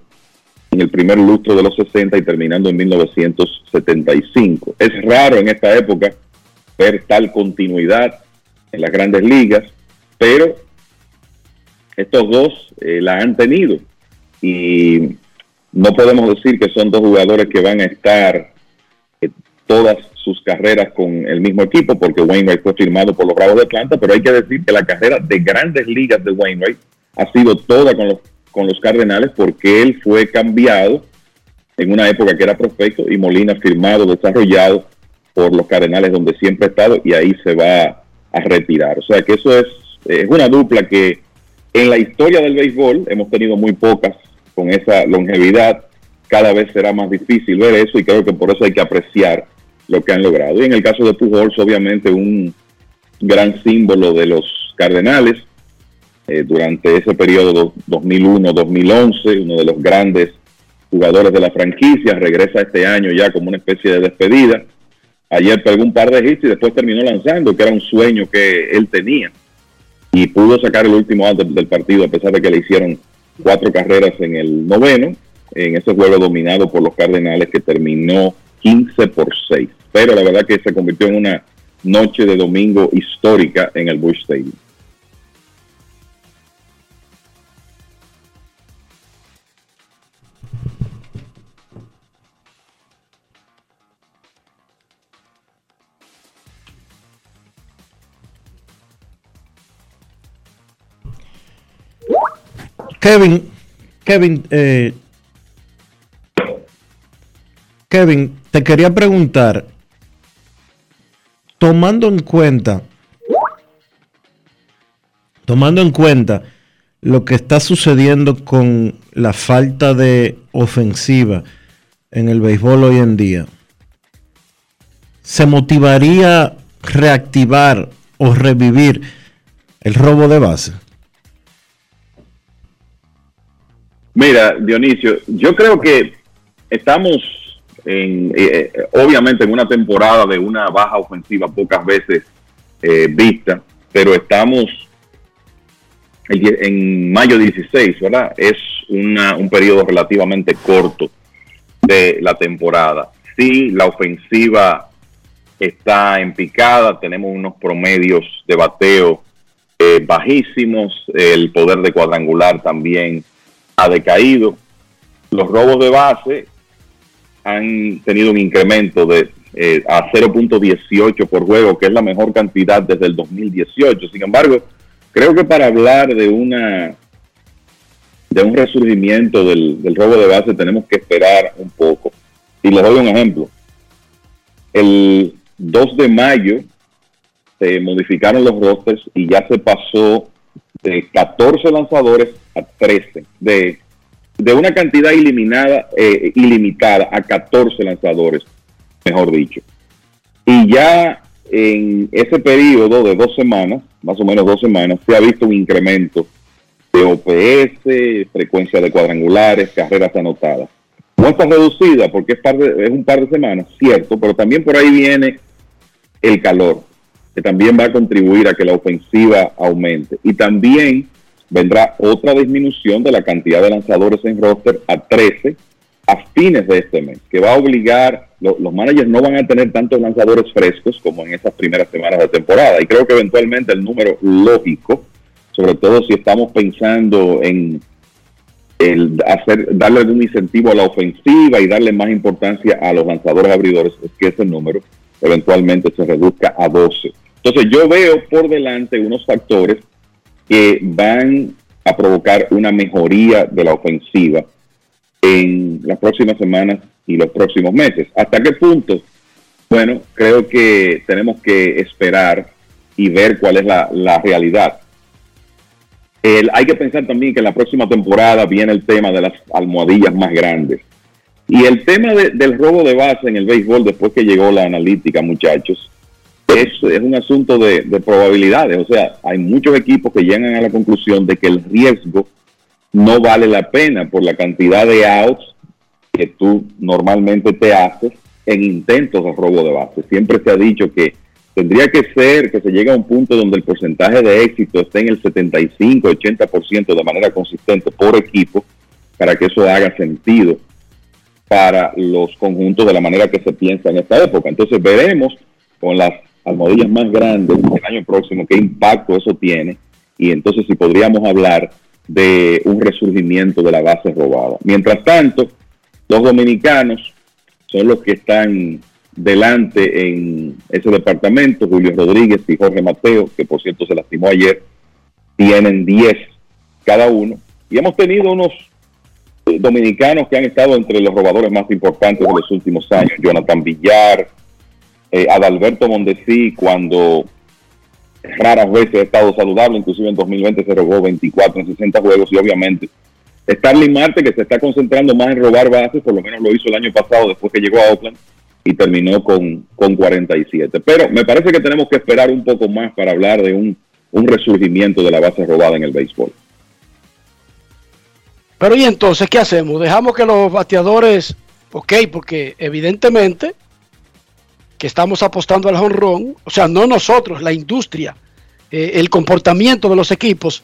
Speaker 22: en el primer lustro de los 60 y terminando en 1975. Es raro en esta época ver tal continuidad en las grandes ligas, pero estos dos eh, la han tenido y no podemos decir que son dos jugadores que van a estar eh, todas sus carreras con el mismo equipo, porque Wainwright fue firmado por los Bravos de Atlanta, pero hay que decir que la carrera de grandes ligas de Wainwright ha sido toda con los con los Cardenales porque él fue cambiado en una época que era prospecto y Molina firmado, desarrollado por los Cardenales donde siempre ha estado y ahí se va a retirar. O sea que eso es, es una dupla que en la historia del béisbol hemos tenido muy pocas con esa longevidad. Cada vez será más difícil ver eso y creo que por eso hay que apreciar lo que han logrado. Y en el caso de Pujols, obviamente un gran símbolo de los Cardenales eh, durante ese periodo 2001-2011, uno de los grandes jugadores de la franquicia, regresa este año ya como una especie de despedida. Ayer pegó un par de hits y después terminó lanzando, que era un sueño que él tenía. Y pudo sacar el último out del partido, a pesar de que le hicieron cuatro carreras en el noveno, en ese juego dominado por los Cardenales, que terminó 15 por 6. Pero la verdad que se convirtió en una noche de domingo histórica en el Bush Stadium.
Speaker 1: Kevin, Kevin, eh, Kevin, te quería preguntar, tomando en cuenta, tomando en cuenta lo que está sucediendo con la falta de ofensiva en el béisbol hoy en día, ¿se motivaría reactivar o revivir el robo de base?
Speaker 22: Mira, Dionisio, yo creo que estamos en, eh, eh, obviamente en una temporada de una baja ofensiva pocas veces eh, vista, pero estamos en mayo 16, ¿verdad? Es una, un periodo relativamente corto de la temporada. Sí, la ofensiva está en picada, tenemos unos promedios de bateo bajísimos, el poder de cuadrangular también ha decaído. Los robos de base han tenido un incremento de eh, a 0.18 por juego, que es la mejor cantidad desde el 2018. Sin embargo, creo que para hablar de una de un resurgimiento del, del robo de base tenemos que esperar un poco. Y les doy un ejemplo. El 2 de mayo se modificaron los rosters y ya se pasó de 14 lanzadores a 13, de, de una cantidad eliminada, eh, ilimitada a 14 lanzadores, mejor dicho. Y ya en ese periodo de dos semanas, más o menos dos semanas, se ha visto un incremento de OPS, frecuencia de cuadrangulares, carreras anotadas. No está reducida porque es, par de- es un par de semanas, cierto, pero también por ahí viene el calor, que también va a contribuir a que la ofensiva aumente. Y también vendrá otra disminución de la cantidad de lanzadores en roster a 13 a fines de este mes, que va a obligar, lo- los managers no van a tener tantos lanzadores frescos como en esas primeras semanas de temporada. Y creo que eventualmente el número lógico, sobre todo si estamos pensando en el hacer, darle algún incentivo a la ofensiva y darle más importancia a los lanzadores abridores, es que ese número eventualmente se reduzca a 12. Entonces yo veo por delante unos factores que van a provocar una mejoría de la ofensiva en las próximas semanas y los próximos meses. ¿Hasta qué punto? Bueno, creo que tenemos que esperar y ver cuál es la, la realidad. Hay que pensar también que en la próxima temporada viene el tema de las almohadillas más grandes. Y el tema de- del robo de base en el béisbol, después que llegó la analítica, muchachos, es, es un asunto de, de probabilidades. O sea, hay muchos equipos que llegan a la conclusión de que el riesgo no vale la pena por la cantidad de outs que tú normalmente te haces en intentos de robo de base. Siempre se ha dicho que tendría que ser que se llegue a un punto donde el porcentaje de éxito esté en el 75-80% de manera consistente por equipo para que eso haga sentido para los conjuntos de la manera que se piensa en esta época. Entonces veremos con las almohadillas más grandes el año próximo qué impacto eso tiene y entonces si podríamos hablar de un resurgimiento de la base robada. Mientras tanto, los dominicanos son los que están delante en ese departamento, Julio Rodríguez y Jorge Mateo, que por cierto se lastimó ayer, tienen 10 cada uno. Y hemos tenido unos eh, dominicanos que han estado entre los robadores más importantes de los últimos años, Jonathan Villar, eh, Adalberto Mondesí, cuando raras veces ha estado saludable, inclusive en 2020 se robó 24 en 60 juegos y obviamente Starling Marte que se está concentrando más en robar bases, por lo menos lo hizo el año pasado después que llegó a Oakland y terminó con, con 47. Pero me parece que tenemos que esperar un poco más para hablar de un, un resurgimiento de la base robada en el béisbol.
Speaker 4: Pero y entonces, ¿qué hacemos? Dejamos que los bateadores, ok, porque evidentemente que estamos apostando al jonrón, o sea, no nosotros, la industria, eh, el comportamiento de los equipos,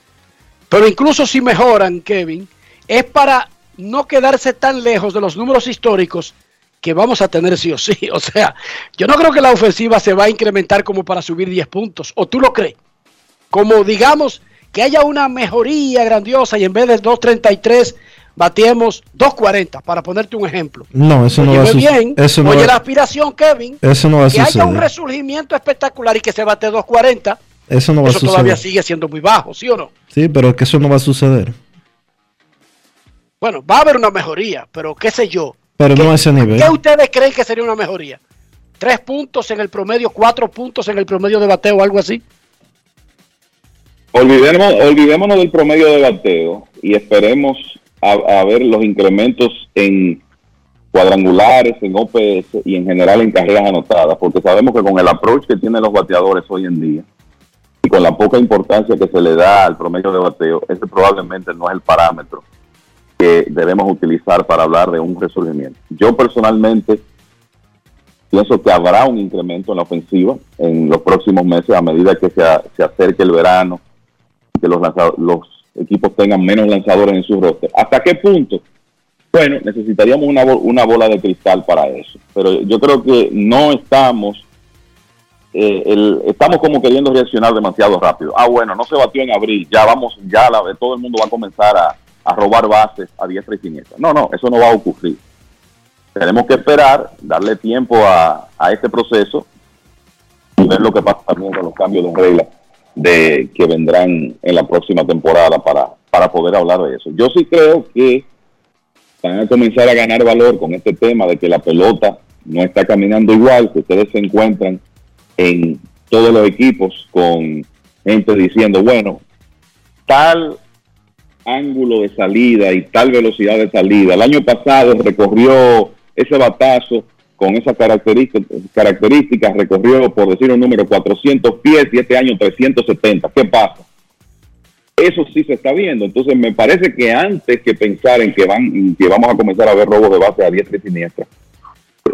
Speaker 4: pero incluso si mejoran, Kevin, es para no quedarse tan lejos de los números históricos que vamos a tener sí o sí. O sea, yo no creo que la ofensiva se va a incrementar como para subir 10 puntos, o tú lo crees. Como digamos que haya una mejoría grandiosa y en vez de 2.33 batiemos 2.40, para ponerte un ejemplo.
Speaker 1: No, eso no va a
Speaker 4: bien,
Speaker 1: Eso no
Speaker 4: oye
Speaker 1: va-
Speaker 4: la aspiración, Kevin,
Speaker 1: Eso no va a
Speaker 4: que haya un resurgimiento espectacular y que se bate 2.40,
Speaker 1: Eso no va a
Speaker 4: eso todavía sigue siendo muy bajo, ¿sí o no?
Speaker 1: Sí, pero que eso no va a suceder.
Speaker 4: Bueno, va a haber una mejoría, pero qué sé yo.
Speaker 1: Pero no a ese nivel.
Speaker 4: ¿Qué ustedes creen que sería una mejoría? ¿Tres puntos en el promedio, cuatro puntos en el promedio de bateo o algo así?
Speaker 22: Olvidemos, olvidémonos del promedio de bateo y esperemos a, ver los incrementos en cuadrangulares, en OPS y en general en carreras anotadas, porque sabemos que con el approach que tienen los bateadores hoy en día y con la poca importancia que se le da al promedio de bateo, ese probablemente no es el parámetro que debemos utilizar para hablar de un resurgimiento. Yo personalmente pienso que habrá un incremento en la ofensiva en los próximos meses a medida que se, se acerque el verano, que los, lanza- los equipos tengan menos lanzadores en su roster. ¿Hasta qué punto? Bueno, necesitaríamos una, bol- una bola de cristal para eso, pero yo creo que no estamos, eh, el- estamos como queriendo reaccionar demasiado rápido. Ah, bueno, no se batió en abril, ya vamos, ya la, todo el mundo va a comenzar a, a robar bases a diestra y siniestra. No, no, eso no va a ocurrir. tenemos que esperar, darle tiempo a, a este proceso y ver lo que pasa también con los cambios de reglas de que vendrán en la próxima temporada para, para poder hablar de eso. Yo sí creo que van a comenzar a ganar valor con este tema de que la pelota no está caminando igual, que ustedes se encuentran en todos los equipos con gente diciendo, bueno, tal ángulo de salida y tal velocidad de salida. El año pasado recorrió ese batazo con esas características, características recorrió, por decir un número, 400 pies y este año 370. ¿Qué pasa? Eso sí se está viendo. Entonces me parece que antes que pensar en que, van, que vamos a comenzar a ver robos de base a diestra y siniestra,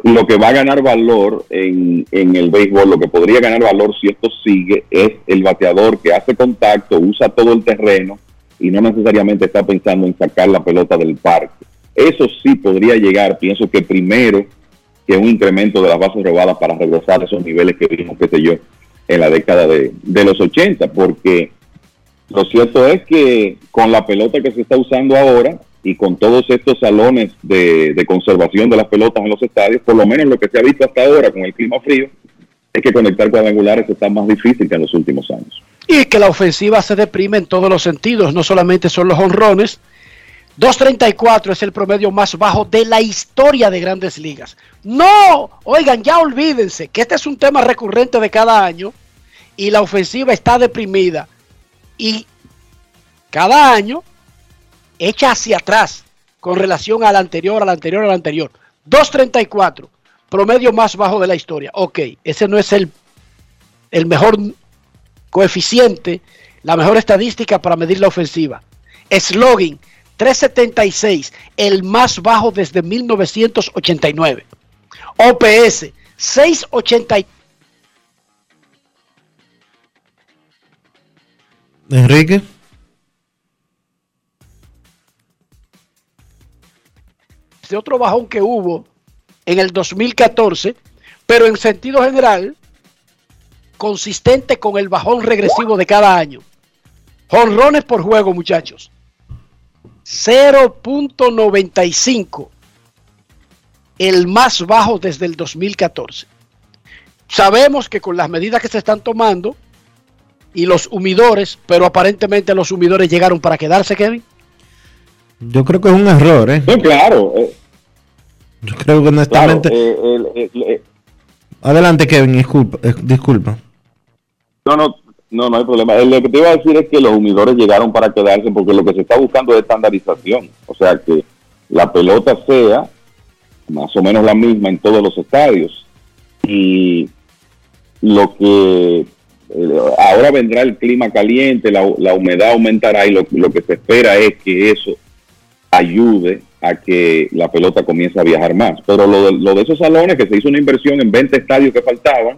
Speaker 22: lo que va a ganar valor en, en el béisbol, lo que podría ganar valor si esto sigue, es el bateador que hace contacto, usa todo el terreno y no necesariamente está pensando en sacar la pelota del parque. Eso sí podría llegar, pienso que primero que un incremento de las bases robadas para regresar a esos niveles que vimos, qué sé yo, en la década de, de los 80, porque lo cierto es que con la pelota que se está usando ahora y con todos estos salones de, de conservación de las pelotas en los estadios, por lo menos lo que se ha visto hasta ahora con el clima frío, es que conectar cuadrangulares está más difícil que en los últimos años.
Speaker 4: Y que la ofensiva se deprime en todos los sentidos, no solamente son los honrones. 2.34 es el promedio más bajo de la historia de grandes ligas. No, oigan, ya olvídense que este es un tema recurrente de cada año y la ofensiva está deprimida y cada año echa hacia atrás con relación al anterior, al anterior, al anterior. 2.34, promedio más bajo de la historia. Ok, ese no es el, el mejor coeficiente, la mejor estadística para medir la ofensiva. Slogan 376, el más bajo desde 1989. OPS 680.
Speaker 1: Enrique.
Speaker 4: De otro bajón que hubo en el 2014, pero en sentido general, consistente con el bajón regresivo de cada año. Jonrones por juego, muchachos. 0.95. El más bajo desde el 2014. Sabemos que con las medidas que se están tomando y los humidores, pero aparentemente los humidores llegaron para quedarse, Kevin.
Speaker 1: Yo creo que es un error, ¿eh?
Speaker 22: No, claro. eh,
Speaker 1: Yo creo que honestamente.
Speaker 22: claro, eh, el-
Speaker 1: Adelante, Kevin, disculpa. eh, disculpa.
Speaker 22: no, no, no, no hay problema. Eh, Lo que te iba a decir es que los humidores llegaron para quedarse porque lo que se está buscando es estandarización. O sea, que la pelota sea más o menos la misma en todos los estadios. Y lo que eh, ahora vendrá el clima caliente, la, la humedad aumentará y lo, lo que se espera es que eso ayude a que la pelota comience a viajar más. Pero lo de, lo de esos salones, que se hizo una inversión en 20 estadios que faltaban,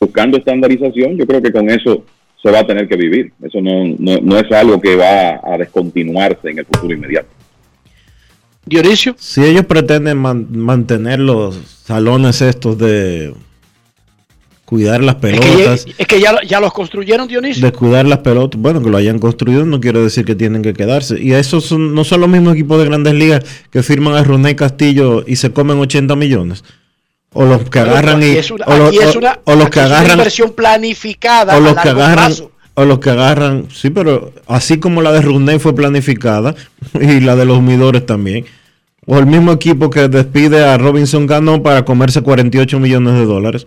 Speaker 22: buscando estandarización, yo creo que con eso se va a tener que vivir. Eso no, no, no es algo que va a descontinuarse en el futuro inmediato.
Speaker 4: Dionisio.
Speaker 1: Si ellos pretenden man- mantener los salones estos de cuidar las
Speaker 4: Es que,
Speaker 1: pelotas,
Speaker 4: es que ya, ya los construyeron, Dionisio.
Speaker 1: de cuidar las pelotas, bueno, que lo hayan construido no quiere decir que tienen que quedarse. Y esos son- no son los mismos equipos de grandes ligas que firman a René Castillo y se comen 80 millones. O los que agarran y...
Speaker 4: es una,
Speaker 1: o los-
Speaker 4: aquí es
Speaker 1: o-
Speaker 4: una-
Speaker 1: o los
Speaker 4: aquí
Speaker 1: que
Speaker 4: es una
Speaker 1: agarran...
Speaker 4: inversión planificada
Speaker 1: o los que agarran
Speaker 4: plazo.
Speaker 1: o los que agarran sí pero así como la de Runey fue planificada y la de los humidores también o el mismo equipo que despide a Robinson Cano para comerse 48 millones de dólares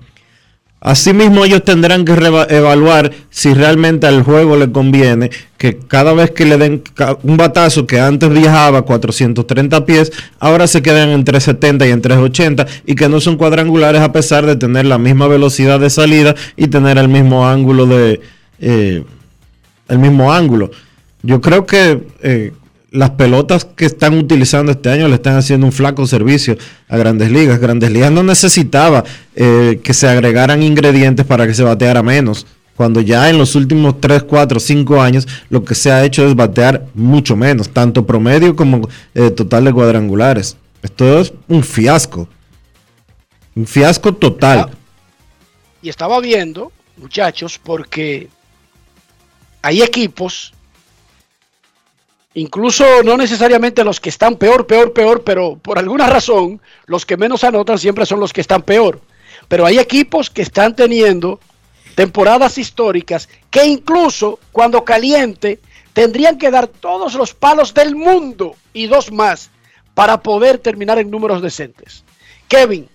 Speaker 1: Asimismo, ellos tendrán que evaluar si realmente al juego le conviene que cada vez que le den un batazo que antes viajaba 430 pies, ahora se quedan en 370 y en 380 y que no son cuadrangulares a pesar de tener la misma velocidad de salida y tener el mismo ángulo de eh, el mismo ángulo. Yo creo que eh, las pelotas que están utilizando este año le están haciendo un flaco servicio a Grandes Ligas. Grandes Ligas no necesitaba eh, que se agregaran ingredientes para que se bateara menos. Cuando ya en los últimos 3, 4, 5 años lo que se ha hecho es batear mucho menos, tanto promedio como eh, total de cuadrangulares. Esto es un fiasco. Un fiasco total.
Speaker 4: Y estaba viendo, muchachos, porque hay equipos incluso no necesariamente los que están peor, peor, peor, pero por alguna razón los que menos anotan siempre son los que están peor. Pero hay equipos que están teniendo temporadas históricas que incluso cuando caliente tendrían que dar todos los palos del mundo y dos más para poder terminar en números decentes. Kevin,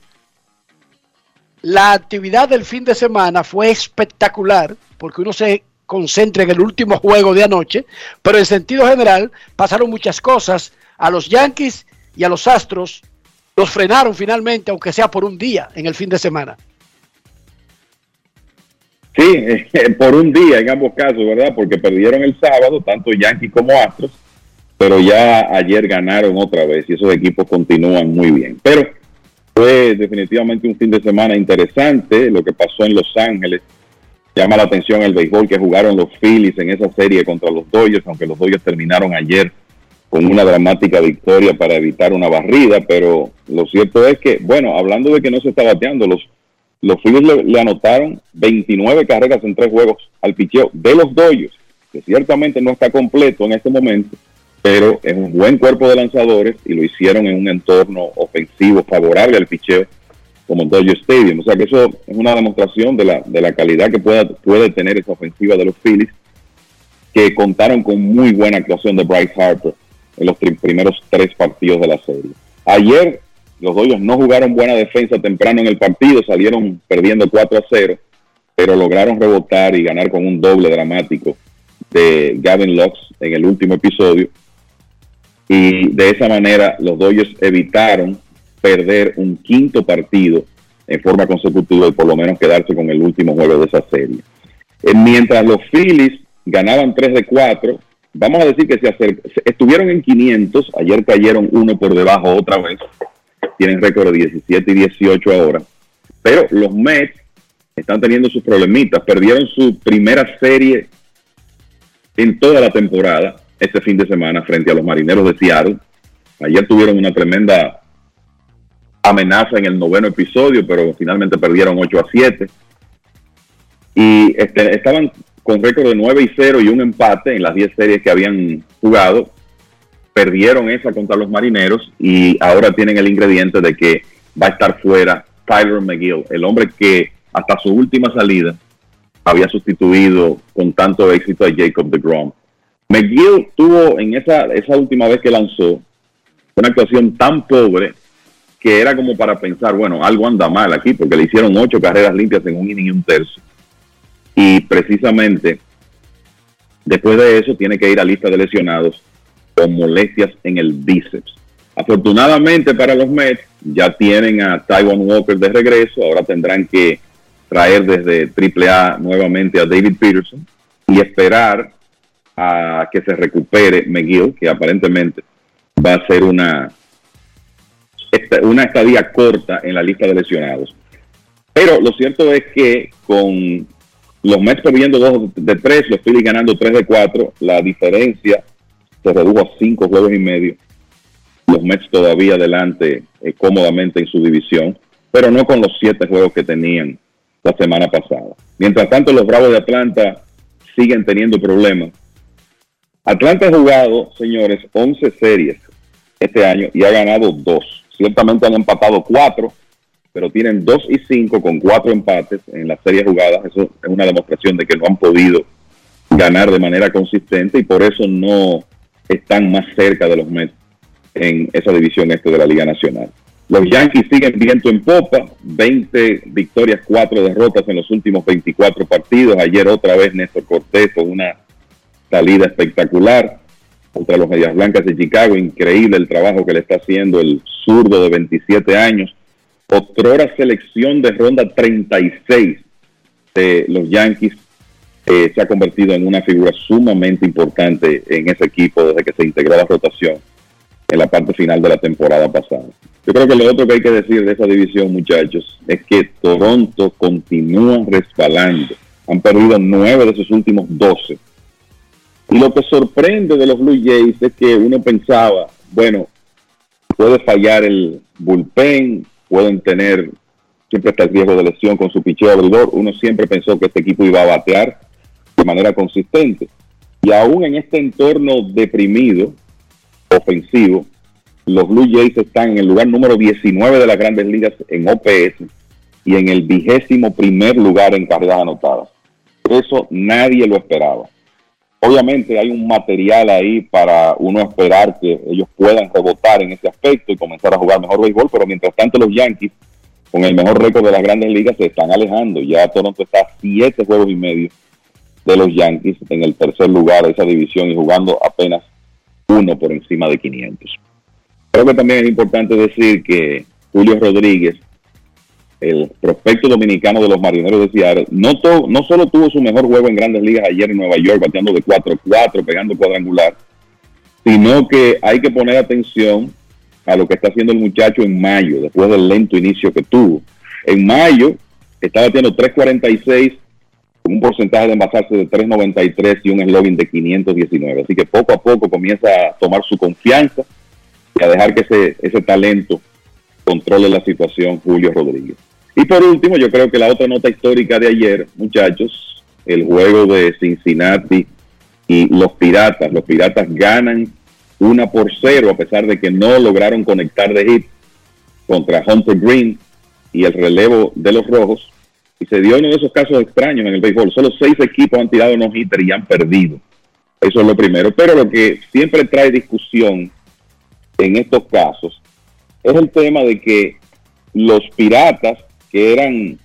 Speaker 4: la actividad del fin de semana fue espectacular porque uno se concentra en el último juego de anoche, pero en sentido general pasaron muchas cosas. A los Yankees y a los Astros los frenaron finalmente, aunque sea por un día en el fin de semana.
Speaker 22: Sí, por un día en ambos casos, ¿verdad? Porque perdieron el sábado, tanto Yankees como Astros, pero ya ayer ganaron otra vez y esos equipos continúan muy bien. Pero fue definitivamente un fin de semana interesante lo que pasó en Los Ángeles. Llama la atención el béisbol que jugaron los Phillies en esa serie contra los Dodgers, aunque los Dodgers terminaron ayer con una dramática victoria para evitar una barrida, pero lo cierto es que, bueno, hablando de que no se está bateando, los, los Phillies le, anotaron 29 carreras en tres juegos al picheo de los Dodgers, que ciertamente no está completo en este momento, pero es un buen cuerpo de lanzadores y lo hicieron en un entorno ofensivo favorable al picheo como Dodger Stadium. O sea que eso es una demostración de la, de la calidad que pueda, puede tener esa ofensiva de los Phillies, que contaron con muy buena actuación de Bryce Harper en los primeros tres partidos de la serie. Ayer los Dodgers no jugaron buena defensa temprano en el partido, salieron perdiendo 4 a 0, pero lograron rebotar y ganar con un doble dramático de Gavin Lux en el último episodio y de esa manera los Dodgers evitaron perder un quinto partido en forma consecutiva y por lo menos quedarse con el último juego de esa serie. Eh, mientras los Phillies ganaban 3 de 4, vamos a decir que se estuvieron en 500, ayer cayeron uno por debajo otra vez, tienen récord de 17 y 18 ahora, pero los Mets están teniendo sus problemitas, perdieron su primera serie en toda la temporada este fin de semana frente a los marineros de Seattle. Ayer tuvieron una tremenda amenaza en el noveno episodio, pero finalmente perdieron 8 a 7. Y este, estaban con récord de 9 y 0 y un empate en las 10 series que habían jugado. Perdieron esa contra los marineros y ahora tienen el ingrediente de que va a estar fuera Tyler McGill, el hombre que hasta su última salida había sustituido con tanto éxito a Jacob de Grom. McGill tuvo en esa, esa última vez que lanzó una actuación tan pobre que era como para pensar, bueno, algo anda mal aquí, porque le hicieron ocho carreras limpias en un inning y un tercio. Y precisamente después de eso tiene que ir a lista de lesionados con molestias en el bíceps. Afortunadamente para los Mets ya tienen a Taiwan Walker de regreso, ahora tendrán que traer desde AAA nuevamente a David Peterson y esperar a que se recupere McGill, que aparentemente va a ser una, una estadía corta en la lista de lesionados. Pero lo cierto es que con los Mets perdiendo 2 de 3, los Phillies ganando 3 de 4, la diferencia se redujo a 5 juegos y medio. Los Mets todavía adelante eh, cómodamente en su división, pero no con los 7 juegos que tenían la semana pasada. Mientras tanto, los Bravos de Atlanta siguen teniendo problemas Atlanta ha jugado, señores, 11 series este año y ha ganado dos. Ciertamente han empatado cuatro, pero tienen dos y cinco con cuatro empates en las series jugadas. Eso es una demostración de que no han podido ganar de manera consistente y por eso no están más cerca de los Mets en esa división este de la Liga Nacional. Los Yankees siguen viento en popa, 20 victorias, 4 derrotas en los últimos 24 partidos. Ayer otra vez Néstor Cortés con una salida espectacular contra los Medias Blancas de Chicago. Increíble el trabajo que le está haciendo el zurdo de 27 años. Otrora selección de ronda 36 de los Yankees se ha convertido en una figura sumamente importante en ese equipo desde que se integró la rotación en la parte final de la temporada pasada. Yo creo que lo otro que hay que decir de esa división, muchachos, es que Toronto continúa resbalando. Han perdido nueve de sus últimos 12 y lo que sorprende de los Blue Jays es que uno pensaba, bueno, puede fallar el bullpen, pueden tener, siempre está el riesgo de lesión con su picheo abridor. Uno siempre pensó que este equipo iba a batear de manera consistente. Y aún en este entorno deprimido, ofensivo, los Blue Jays están en el lugar número 19 de las grandes ligas en OPS y en el vigésimo primer lugar en carreras anotadas. Eso nadie lo esperaba. Obviamente hay un material ahí para uno esperar que ellos puedan rebotar en ese aspecto y comenzar a jugar mejor béisbol, pero mientras tanto los Yankees, con el mejor récord de las grandes ligas, se están alejando. Ya Toronto está a siete juegos y medio de los Yankees en el tercer lugar de esa división y jugando apenas uno por encima de 500. Creo que también es importante decir que Julio Rodríguez, el prospecto dominicano de los marineros de Seattle, no, to- no solo tuvo su mejor juego en grandes ligas ayer en Nueva York, bateando de 4-4, pegando cuadrangular, sino que hay que poner atención a lo que está haciendo el muchacho en mayo, después del lento inicio que tuvo. En mayo está bateando 3.46 con un porcentaje de envasarse de 3.93 y un slogan de 519. Así que poco a poco comienza a tomar su confianza y a dejar que ese, ese talento controle la situación Julio Rodríguez. Y por último, yo creo que la otra nota histórica de ayer, muchachos, el juego de Cincinnati y los Piratas. Los Piratas ganan una por cero a pesar de que no lograron conectar de hit contra Hunter Green y el relevo de los Rojos. Y se dio uno de esos casos extraños en el béisbol. Solo seis equipos han tirado no hitter y han perdido. Eso es lo primero. Pero lo que siempre trae discusión en estos casos es el tema de que los piratas que eran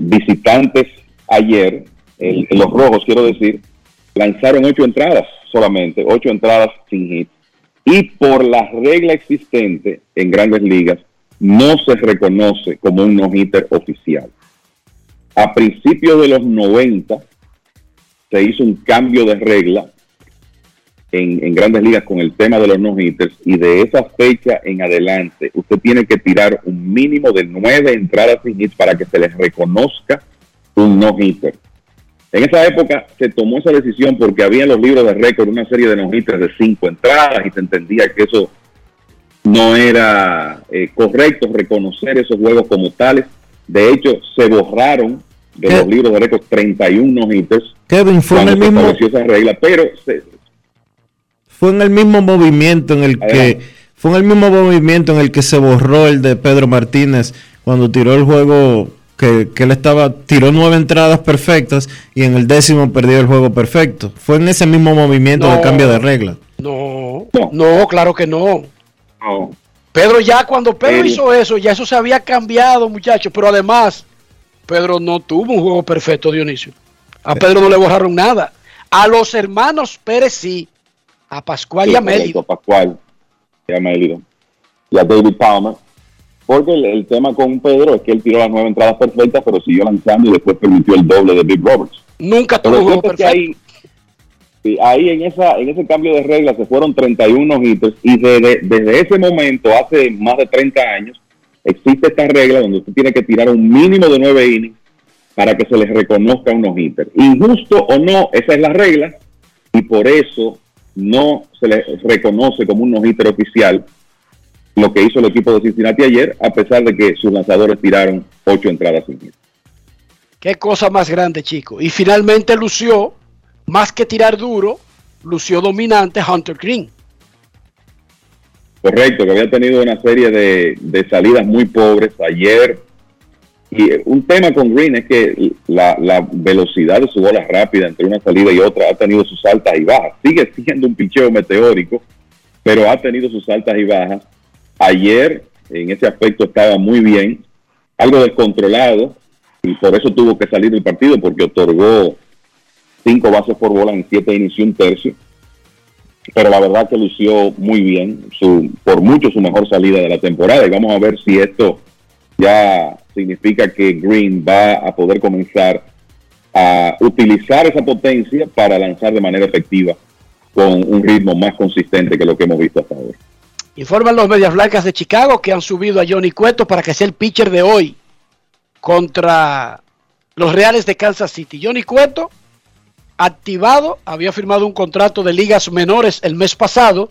Speaker 22: visitantes ayer, el- los rojos quiero decir, lanzaron ocho entradas solamente, ocho entradas sin hit. Y por la regla existente en grandes ligas, no se reconoce como un no-hitter oficial. A principios de los 90 se hizo un cambio de regla en, en grandes ligas con el tema de los no-hitters y de esa fecha en adelante usted tiene que tirar un mínimo de nueve entradas sin hits para que se les reconozca un no-hitter. En esa época se tomó esa decisión porque había en los libros de récord una serie de no-hitters de cinco entradas y se entendía que eso no era eh, correcto reconocer esos juegos como tales. De hecho, se borraron de los libros de récord 31 no-hitters
Speaker 1: Kevin, fue en el mismo,
Speaker 22: estableció esa regla, pero se,
Speaker 1: fue en el mismo movimiento en el que fue en el mismo movimiento en el que se borró el de Pedro Martínez cuando tiró el juego que, que él estaba tiró nueve entradas perfectas y en el décimo perdió el juego perfecto. Fue en ese mismo movimiento de cambio de regla.
Speaker 4: No, no, claro que no.
Speaker 22: no.
Speaker 4: Pedro ya cuando Pedro hizo eso, ya eso se había cambiado, muchachos. Pero además, Pedro no tuvo un juego perfecto, Dionisio. A Pedro no le borraron nada. A los hermanos Pérez sí. A Pascual y a
Speaker 22: correcto,
Speaker 4: Mélida.
Speaker 22: Pascual y a. Y a David Palmer. Porque el, el tema con Pedro es que él tiró las nueve entradas perfectas, pero siguió lanzando y después permitió el doble de Big Roberts.
Speaker 4: Nunca tuvo perfecto.
Speaker 22: ahí, ahí en, esa, en ese cambio de reglas se fueron 31 hitters y desde, desde ese momento, hace más de 30 años, existe esta regla donde usted tiene que tirar un mínimo de 9 innings para que se les reconozca unos hitters. Injusto o no, esa es la regla y por eso no se les reconoce como un no-hitter oficial lo que hizo el equipo de Cincinnati ayer, a pesar de que sus lanzadores tiraron 8 entradas sin hit.
Speaker 4: Qué cosa más grande, chico. Y finalmente lució, más que tirar duro, lució dominante Hunter Green.
Speaker 22: Correcto, que había tenido una serie de, de salidas muy pobres ayer. Y eh, un tema con Green es que la, velocidad de su bola rápida entre una salida y otra ha tenido sus altas y bajas. Sigue siendo un picheo meteórico, pero ha tenido sus altas y bajas. Ayer en ese aspecto estaba muy bien, algo descontrolado, y por eso tuvo que salir del partido, porque otorgó cinco bases por bola en siete y un tercio pero la verdad que lució muy bien, su, por mucho su mejor salida de la temporada y vamos a ver si esto ya significa que Green va a poder comenzar a utilizar esa potencia para lanzar de manera efectiva con un ritmo más consistente que lo que hemos visto hasta ahora.
Speaker 4: Informan los Medias Blancas de Chicago que han subido a Johnny Cueto para que sea el pitcher de hoy contra los Reales de Kansas City. Johnny Cueto, activado, había firmado un contrato de ligas menores el mes pasado.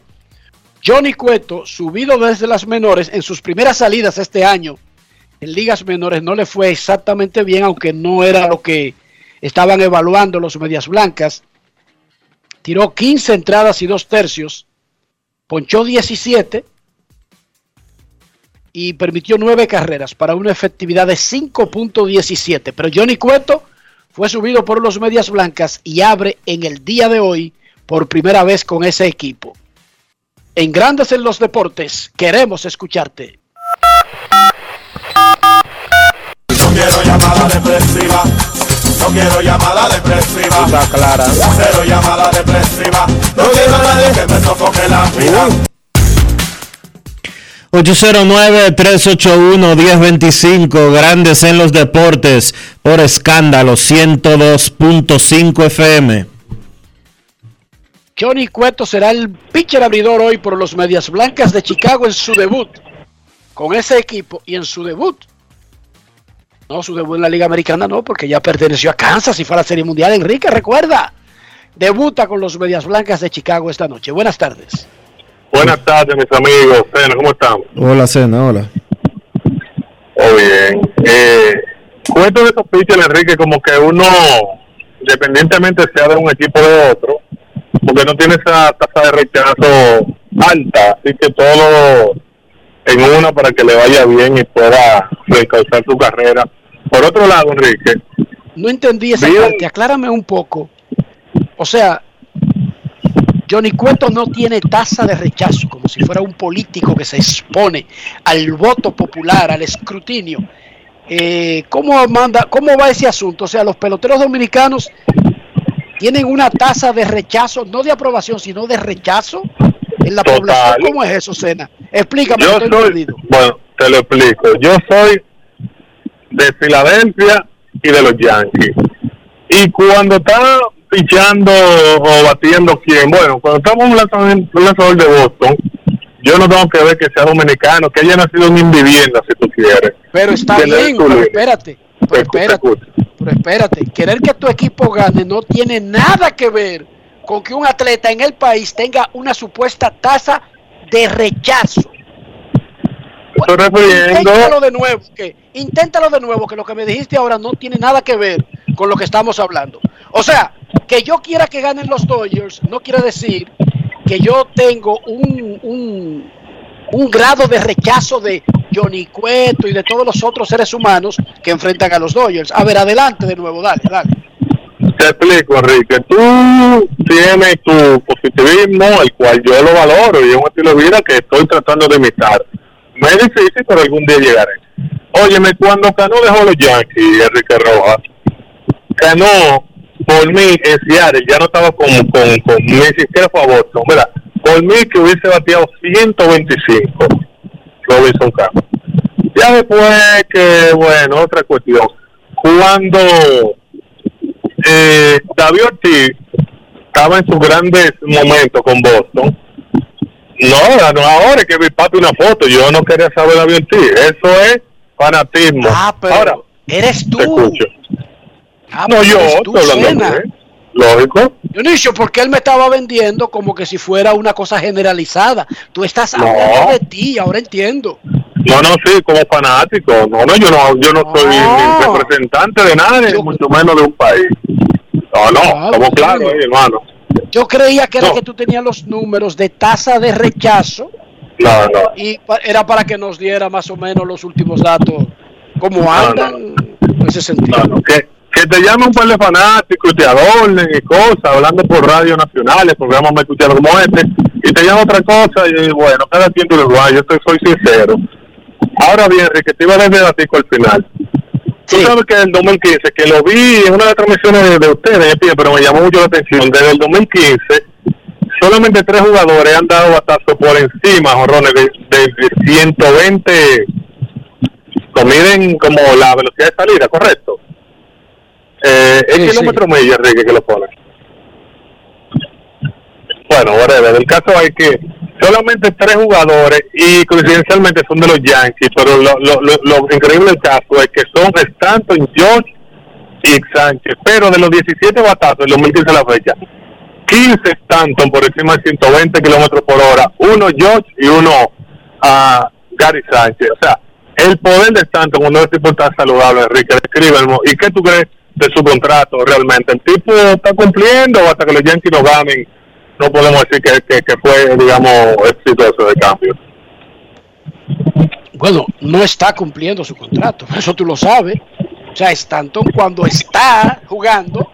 Speaker 4: Johnny Cueto, subido desde las menores en sus primeras salidas este año en ligas menores, no le fue exactamente bien, aunque no era lo que estaban evaluando los Medias Blancas. Tiró 15 entradas y dos tercios, ponchó 17 y permitió nueve carreras para una efectividad de 5.17. Pero Johnny Cueto fue subido por los Medias Blancas y abre en el día de hoy por primera vez con ese equipo. En Grandes en los Deportes, queremos escucharte.
Speaker 23: Quiero llamada depresiva. No quiero llamada depresiva.
Speaker 1: Está clara.
Speaker 23: Cero llamada depresiva. No quiero a nadie que me sofoque la vida.
Speaker 1: 809-381-1025, Grandes en los Deportes, por escándalo 102.5 FM.
Speaker 4: Johnny Cueto será el pitcher abridor hoy por los Medias Blancas de Chicago en su debut con ese equipo y en su debut. No, su debut en la Liga Americana no, porque ya perteneció a Kansas y fue a la Serie Mundial. Enrique, recuerda, debuta con los Medias Blancas de Chicago esta noche. Buenas tardes.
Speaker 24: Buenas tardes, mis amigos. Cena, ¿cómo estamos?
Speaker 1: Hola, Cena, hola.
Speaker 24: Oh, bien. Eh, cuento de estos pitchers, Enrique, como que uno, independientemente sea de un equipo o de otro, porque no tiene esa tasa de rechazo alta, así que todo en una para que le vaya bien y pueda reencauzar su carrera. Por otro lado, Enrique,
Speaker 4: No entendí esa
Speaker 24: Bien.
Speaker 4: parte, aclárame un poco. O sea, Johnny Cueto no tiene tasa de rechazo, como si fuera un político que se expone al voto popular, al escrutinio. Eh, ¿cómo, manda, ¿Cómo va ese asunto? O sea, los peloteros dominicanos tienen una tasa de rechazo, no de aprobación, sino de rechazo en la
Speaker 24: Total.
Speaker 4: población. ¿Cómo es eso, Sena? Explícame,
Speaker 24: yo soy, bueno, te lo explico. Yo soy de Filadelfia y de los Yankees. Y cuando está pichando o batiendo quién, bueno, cuando estamos un lanzador, un lanzador de Boston, yo no tengo que ver que sea dominicano, que haya nacido en vivienda, si tú quieres.
Speaker 4: Pero está bien, pero espérate, pero espérate, pero espérate. Querer que tu equipo gane no tiene nada que ver con que un atleta en el país tenga una supuesta tasa de rechazo.
Speaker 24: Estoy refiriendo,
Speaker 4: de nuevo, que inténtalo de nuevo, que lo que me dijiste ahora no tiene nada que ver con lo que estamos hablando. O sea, que yo quiera que ganen los Dodgers no quiere decir que yo tengo un, un, un grado de rechazo de Johnny Cueto y de todos los otros seres humanos que enfrentan a los Dodgers. A ver, adelante de nuevo, dale, dale.
Speaker 24: te explico, Enrique. Tú tienes tu positivismo, el cual yo lo valoro y es un estilo de vida que estoy tratando de imitar. No es difícil, pero algún día llegaré. Óyeme, cuando Cano dejó los Yankees, Enrique Rojas, Cano, por mí, en Seattle, ya no estaba con, con, con ni siquiera fue Boston, ¿verdad? Por mí que hubiese bateado 125 Robinson Cano. Ya después que, bueno, otra cuestión. Cuando eh, David Ortiz estaba en sus grandes momentos con Boston. No, no ahora que me pate una foto. Yo no quería saber David Ortiz. Eso es fanatismo.
Speaker 4: Ah, pero
Speaker 24: ahora,
Speaker 4: eres tú. Ah,
Speaker 24: no, yo,
Speaker 4: tú,
Speaker 24: estoy hablando él. Lógico.
Speaker 4: Dionisio, porque él me estaba vendiendo como que si fuera una cosa generalizada. Tú estás
Speaker 24: No.
Speaker 4: hablando de ti, ahora entiendo.
Speaker 24: No, no, sí, como fanático. No, no, yo no, yo no soy ni representante de nadie, mucho menos de un país. No, no,
Speaker 4: Claro,
Speaker 24: estamos claros, hermano.
Speaker 4: Yo creía que era
Speaker 24: No.
Speaker 4: que tú tenías los números de tasa de rechazo
Speaker 24: No, no.
Speaker 4: y pa- era para que nos diera más o menos los últimos datos, cómo andan en ese sentido.
Speaker 24: Que, que te llame un par de fanáticos y te adornen y cosas, hablando por radio nacionales, programas me escucharon como este, y te llama otra cosa, y bueno, cada quien tu lugar, yo estoy, soy sincero. Ahora bien, Enrique, te iba a ti al final. Tú sabes que en el 2015, que lo vi en una de las transmisiones de, de ustedes, pero me llamó mucho la atención, desde el 2015, solamente tres jugadores han dado batazo por encima, jorrones, de, de, de 120, lo miden como la velocidad de salida, ¿correcto? Eh,
Speaker 4: Sí,
Speaker 24: el kilómetro medio, Enrique, que lo pone. Bueno, whatever. El caso es que solamente tres jugadores y coincidencialmente son de los Yankees, pero lo, lo, lo, lo increíble del caso es que son Stanton, George y Sánchez. Pero de los 17 batazos del 2015 a la fecha, 15 Stanton por encima de 120 kilómetros por hora, uno George y uno a Gary Sánchez. O sea, el poder de Stanton cuando el tipo está saludable, Enrique, escríbelo. ¿Y qué tú crees de su contrato realmente. El tipo está cumpliendo o hasta que los Yankees no ganen, no podemos decir que, que, fue, digamos, exitoso de cambio.
Speaker 4: Bueno, no está cumpliendo su contrato, eso tú lo sabes. O sea, Stanton cuando está jugando,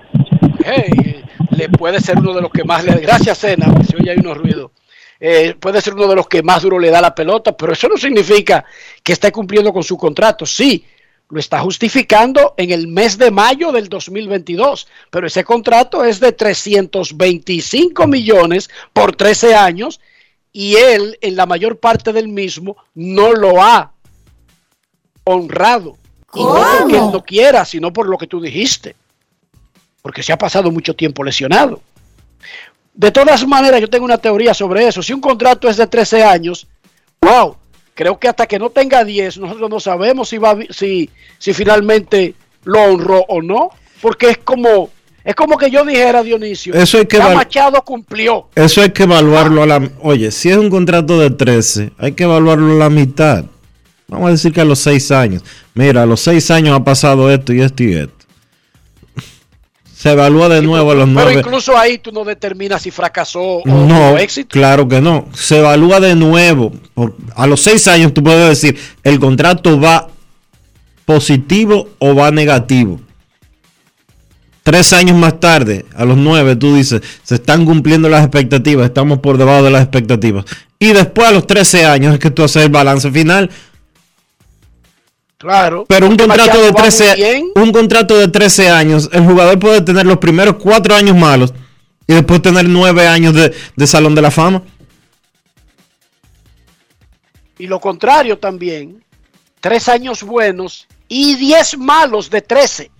Speaker 4: le puede ser uno de los que más le... Gracias, Cena, si oye hay unos ruidos. Eh, puede ser uno de los que más duro le da la pelota, pero eso no significa que esté cumpliendo con su contrato. Sí, lo está justificando en el mes de mayo del 2022, pero ese contrato es de 325 millones por 13 años y él en la mayor parte del mismo no lo ha honrado. Y no porque él no quiera, sino por lo que tú dijiste. Porque se ha pasado mucho tiempo lesionado. De todas maneras, yo tengo una teoría sobre eso. Si un contrato es de 13 años, wow, creo que hasta que no tenga 10, nosotros no sabemos si, va, si, si finalmente lo honró o no. Porque es como, es como que yo dijera, Dionisio,
Speaker 1: Eso hay que
Speaker 4: ya Machado cumplió.
Speaker 1: Eso hay que evaluarlo a la... Oye, si es un contrato de 13, hay que evaluarlo a la mitad. Vamos a decir que a los 6 años. Mira, a los 6 años ha pasado esto y esto y esto. Se evalúa de nuevo a los
Speaker 4: Pero
Speaker 1: 9.
Speaker 4: incluso ahí tú no determinas si fracasó o
Speaker 1: No,
Speaker 4: éxito.
Speaker 1: claro que no. Se evalúa de nuevo. A los 6 años tú puedes decir, el contrato va positivo o va negativo. Tres años más tarde, a los 9, tú dices, se están cumpliendo las expectativas, estamos por debajo de las expectativas. Y después a los 13 años es que tú haces el balance final.
Speaker 4: Claro.
Speaker 1: Pero un contrato de
Speaker 4: va muy
Speaker 1: 13,
Speaker 4: bien.
Speaker 1: un contrato de 13 años, el jugador puede tener los primeros 4 años malos y después tener 9 años de, de Salón de la Fama.
Speaker 4: Y lo contrario también. Tres años buenos y diez malos de 13.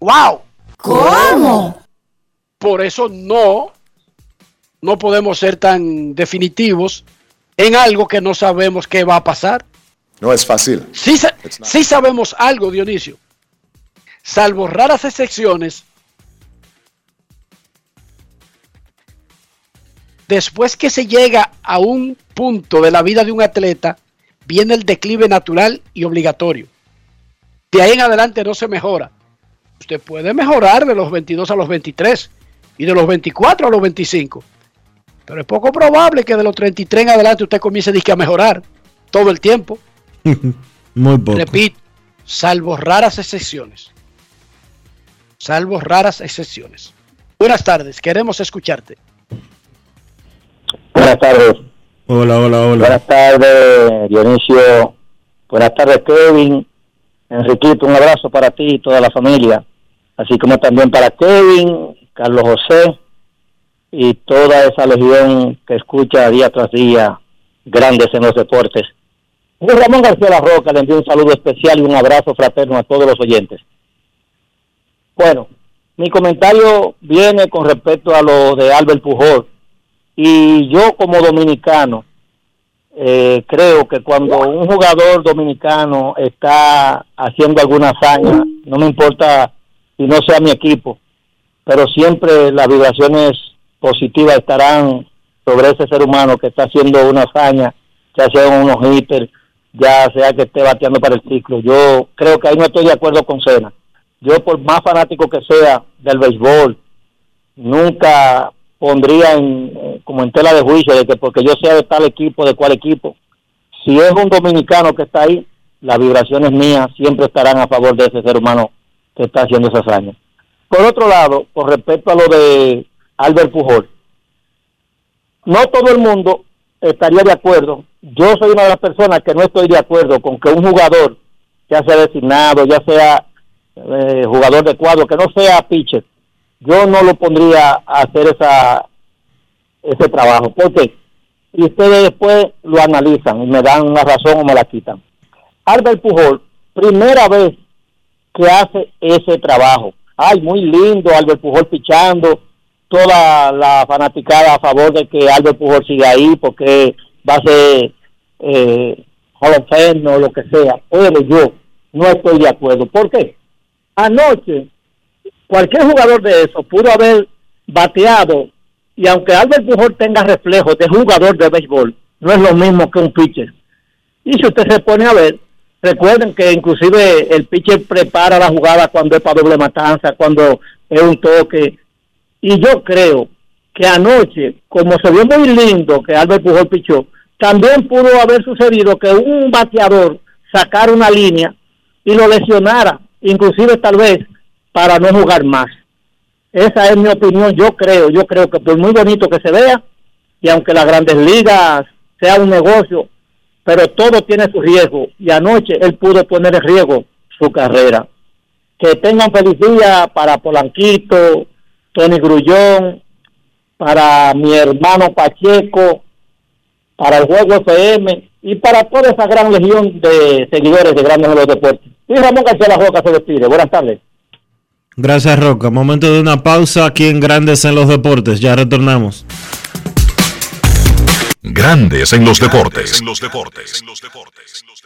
Speaker 4: ¡Wow! ¿Cómo? Por eso no, no podemos ser tan definitivos en algo que no sabemos qué va a pasar.
Speaker 5: No es fácil.
Speaker 4: Sí, sa- sí sabemos algo, Dionisio. Salvo raras excepciones, después que se llega a un punto de la vida de un atleta, viene el declive natural y obligatorio. De ahí en adelante no se mejora. Usted puede mejorar de los 22 a los 23 y de los 24 a los 25. Pero es poco probable que de los 33 en adelante usted comience a mejorar todo el tiempo.
Speaker 1: Muy poco.
Speaker 4: Repito, salvo raras excepciones. Salvo raras excepciones. Buenas tardes, queremos escucharte.
Speaker 25: Buenas tardes.
Speaker 1: Hola, hola, hola.
Speaker 25: Buenas tardes, Dionisio. Buenas tardes, Kevin. Enriquito, un abrazo para ti y toda la familia. Así como también para Kevin, Carlos José y toda esa legión que escucha día tras día grandes en los deportes. Ramón García La Roca, le envío un saludo especial y un abrazo fraterno a todos los oyentes. Bueno, mi comentario viene con respecto a lo de Albert Pujol. Y yo como dominicano, eh, creo que cuando un jugador dominicano está haciendo alguna hazaña, no me importa si no sea mi equipo, pero siempre las vibraciones positivas estarán sobre ese ser humano que está haciendo una hazaña, ya sea unos hitters, ya sea que esté bateando para el ciclo. Yo creo que ahí no estoy de acuerdo con Cena. Yo, por más fanático que sea del béisbol, nunca pondría en, eh, como en tela de juicio de que porque yo sea de tal equipo, de cuál equipo, si es un dominicano que está ahí, las vibraciones mías siempre estarán a favor de ese ser humano que está haciendo esas hazañas. Por otro lado, con respecto a lo de Albert Pujol, no todo el mundo estaría de acuerdo. Yo soy una de las personas que no estoy de acuerdo con que un jugador, ya sea designado, ya sea eh, jugador de cuadro, que no sea pitcher, yo no lo pondría a hacer esa ese trabajo. porque Y ustedes después lo analizan y me dan una razón o me la quitan. Albert Pujol, primera vez que hace ese trabajo. Ay, muy lindo, Albert Pujol pichando, toda la fanaticada a favor de que Albert Pujol siga ahí porque va a ser eh, Hall of Fame o lo que sea. Pero yo no estoy de acuerdo. ¿Por qué? Anoche, cualquier jugador de eso pudo haber bateado y aunque Albert Pujol tenga reflejos de jugador de béisbol, no es lo mismo que un pitcher. Y si usted se pone a ver, Recuerden que inclusive el pitcher prepara la jugada cuando es para doble matanza, cuando es un toque. Y yo creo que anoche, como se vio muy lindo que Albert Pujol pichó, también pudo haber sucedido que un bateador sacara una línea y lo lesionara, inclusive tal vez para no jugar más. Esa es mi opinión, yo creo, yo creo que por muy bonito que se vea, y aunque las grandes ligas sea un negocio, pero todo tiene su riesgo, y anoche él pudo poner en riesgo su carrera. Que tengan feliz día para Polanquito, Tony Grullón, para mi hermano Pacheco, para el Juego FM y para toda esa gran legión de seguidores de Grandes de los Deportes. Y Ramón García La Roca se despide. Buenas tardes.
Speaker 1: Gracias, Roca. Momento de una pausa aquí en Grandes en los Deportes. Ya retornamos.
Speaker 3: Grandes en los deportes.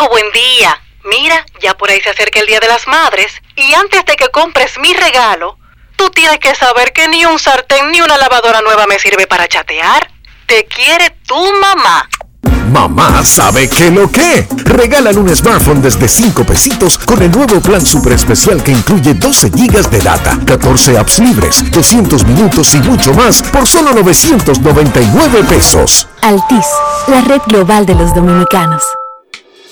Speaker 26: Mi hijo, buen día. Mira, ya por ahí se acerca el Día de las Madres y antes de que compres mi regalo, tú tienes que saber que ni un sartén ni una lavadora nueva me sirve para chatear. Te quiere tu mamá.
Speaker 27: Mamá sabe que lo que. Regalan un smartphone desde 5 pesitos con el nuevo plan super especial que incluye 12 gigas de data, 14 apps libres, 200 minutos y mucho más por solo 999 pesos.
Speaker 28: Altis, la red global de los dominicanos.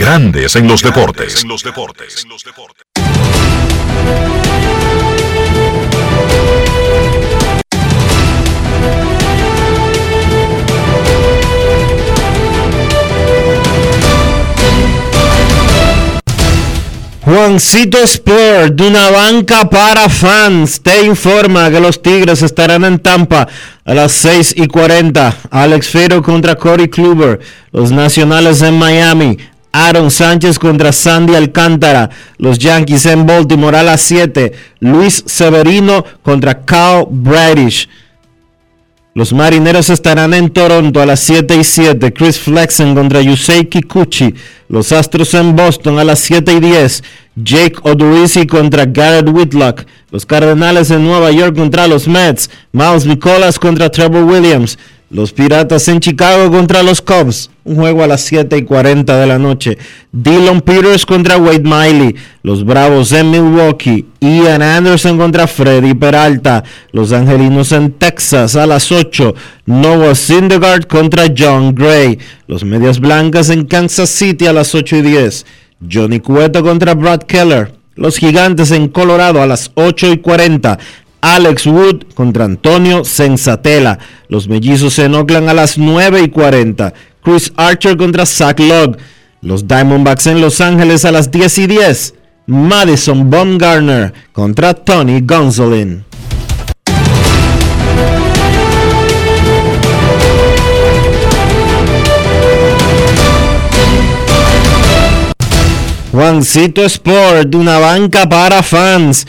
Speaker 3: Grandes en los deportes.
Speaker 1: Juancito Sport, de una banca para fans, te informa que los Tigres estarán en Tampa a las 6 y 40. Alex Fero contra Corey Kluber. Los Nacionales en Miami. Aaron Sánchez contra Sandy Alcántara. Los Yankees en Baltimore a las 7. Luis Severino contra Kyle Bradish. Los marineros estarán en Toronto a las 7 y 7. Chris Flexen contra Yusei Kikuchi. Los Astros en Boston a las 7 y 10. Jake Odorizzi contra Garrett Whitlock. Los Cardenales en Nueva York contra los Mets. Miles Nicolas contra Trevor Williams. Los Piratas en Chicago contra los Cubs. Un juego a las 7 y 40 de la noche. Dylan Peters contra Wade Miley. Los Bravos en Milwaukee. Ian Anderson contra Freddy Peralta. Los Angelinos en Texas a las 8. Noah Syndergaard contra John Gray. Los Medias Blancas en Kansas City a las 8 y 10. Johnny Cueto contra Brad Keller. Los Gigantes en Colorado a las 8 y 40. Alex Wood contra Antonio Sensatela. Los Mellizos en Oakland a las 9 y 40. Chris Archer contra Zach Logg. Los Diamondbacks en Los Ángeles a las 10 y 10. Madison Baumgartner contra Tony Gonsolin. Juancito Sport, una banca para fans,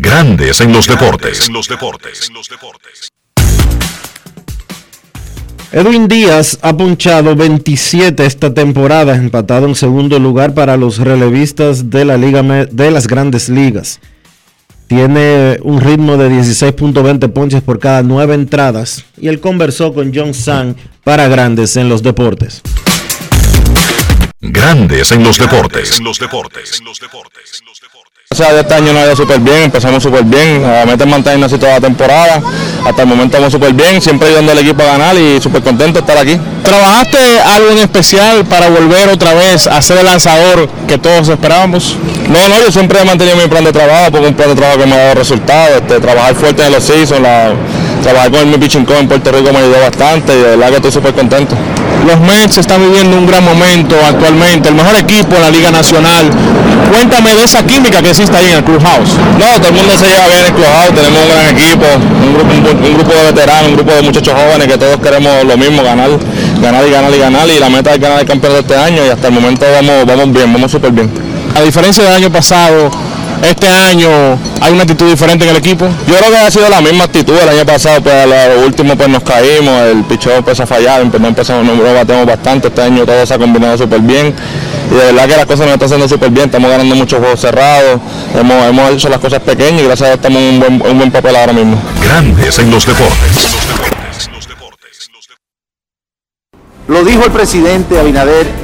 Speaker 3: Grandes en los deportes.
Speaker 1: Edwin Díaz ha punchado 27 esta temporada, empatado en segundo lugar para los relevistas de la Liga de las Grandes Ligas. Tiene un ritmo de 16.20 ponches por cada nueve entradas y él conversó con John Sang para Grandes en los Deportes.
Speaker 3: Grandes en los deportes.
Speaker 29: O sea, este año nos ha ido súper bien, empezamos súper bien, la meta es mantenernos así toda la temporada, hasta el momento vamos súper bien, siempre ayudando al equipo a ganar y súper contento de estar aquí.
Speaker 30: ¿Trabajaste algo en especial para volver otra vez a ser el lanzador que todos esperábamos?
Speaker 29: No, no, yo siempre he mantenido mi plan de trabajo, porque un plan de trabajo que me ha dado resultados, este, trabajar fuerte en los seasons, la, trabajar con mi pitching en Puerto Rico me ayudó bastante y de verdad que estoy súper contento.
Speaker 30: Los Mets están viviendo un gran momento actualmente, el mejor equipo en la Liga Nacional. Cuéntame de esa química que existe ahí en el Clubhouse.
Speaker 29: No, todo el mundo se lleva bien en el Clubhouse, tenemos un gran equipo, un grupo, un, un grupo de veteranos, un grupo de muchachos jóvenes que todos queremos lo mismo, ganar, ganar y ganar y ganar y la meta es ganar el campeonato este año y hasta el momento vamos, vamos bien, vamos súper bien.
Speaker 30: A diferencia del año pasado, este año hay una actitud diferente en el equipo.
Speaker 29: Yo creo que ha sido la misma actitud el año pasado, pues a lo último pues nos caímos, el pichón empezó a fallar, no empezamos, no batemos bastante, este año todo se ha combinado súper bien y de verdad que las cosas nos están haciendo súper bien, estamos ganando muchos juegos cerrados, hemos, hemos hecho las cosas pequeñas y gracias a Dios estamos en un buen, un buen papel ahora mismo.
Speaker 3: Grandes en los deportes.
Speaker 31: Lo dijo el presidente Abinader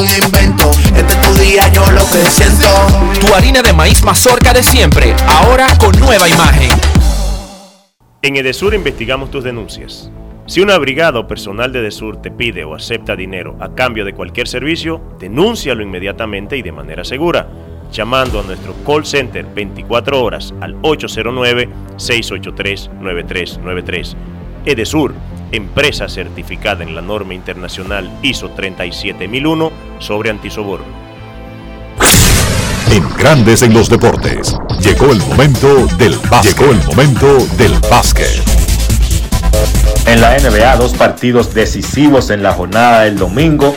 Speaker 6: algún invento. Este es tu día, yo lo que siento.
Speaker 7: Tu harina de maíz mazorca de siempre, ahora con nueva imagen.
Speaker 32: En Edesur investigamos tus denuncias. Si una brigada o personal de Edesur te pide o acepta dinero a cambio de cualquier servicio, denúncialo inmediatamente y de manera segura, llamando a nuestro call center 24 horas al 809-683-9393. Edesur, empresa certificada en la norma internacional ISO 37001 sobre antisoborno.
Speaker 3: En Grandes en los deportes. Llegó el momento del básquet. Llegó el momento del básquet.
Speaker 33: En la NBA, dos partidos decisivos en la jornada del domingo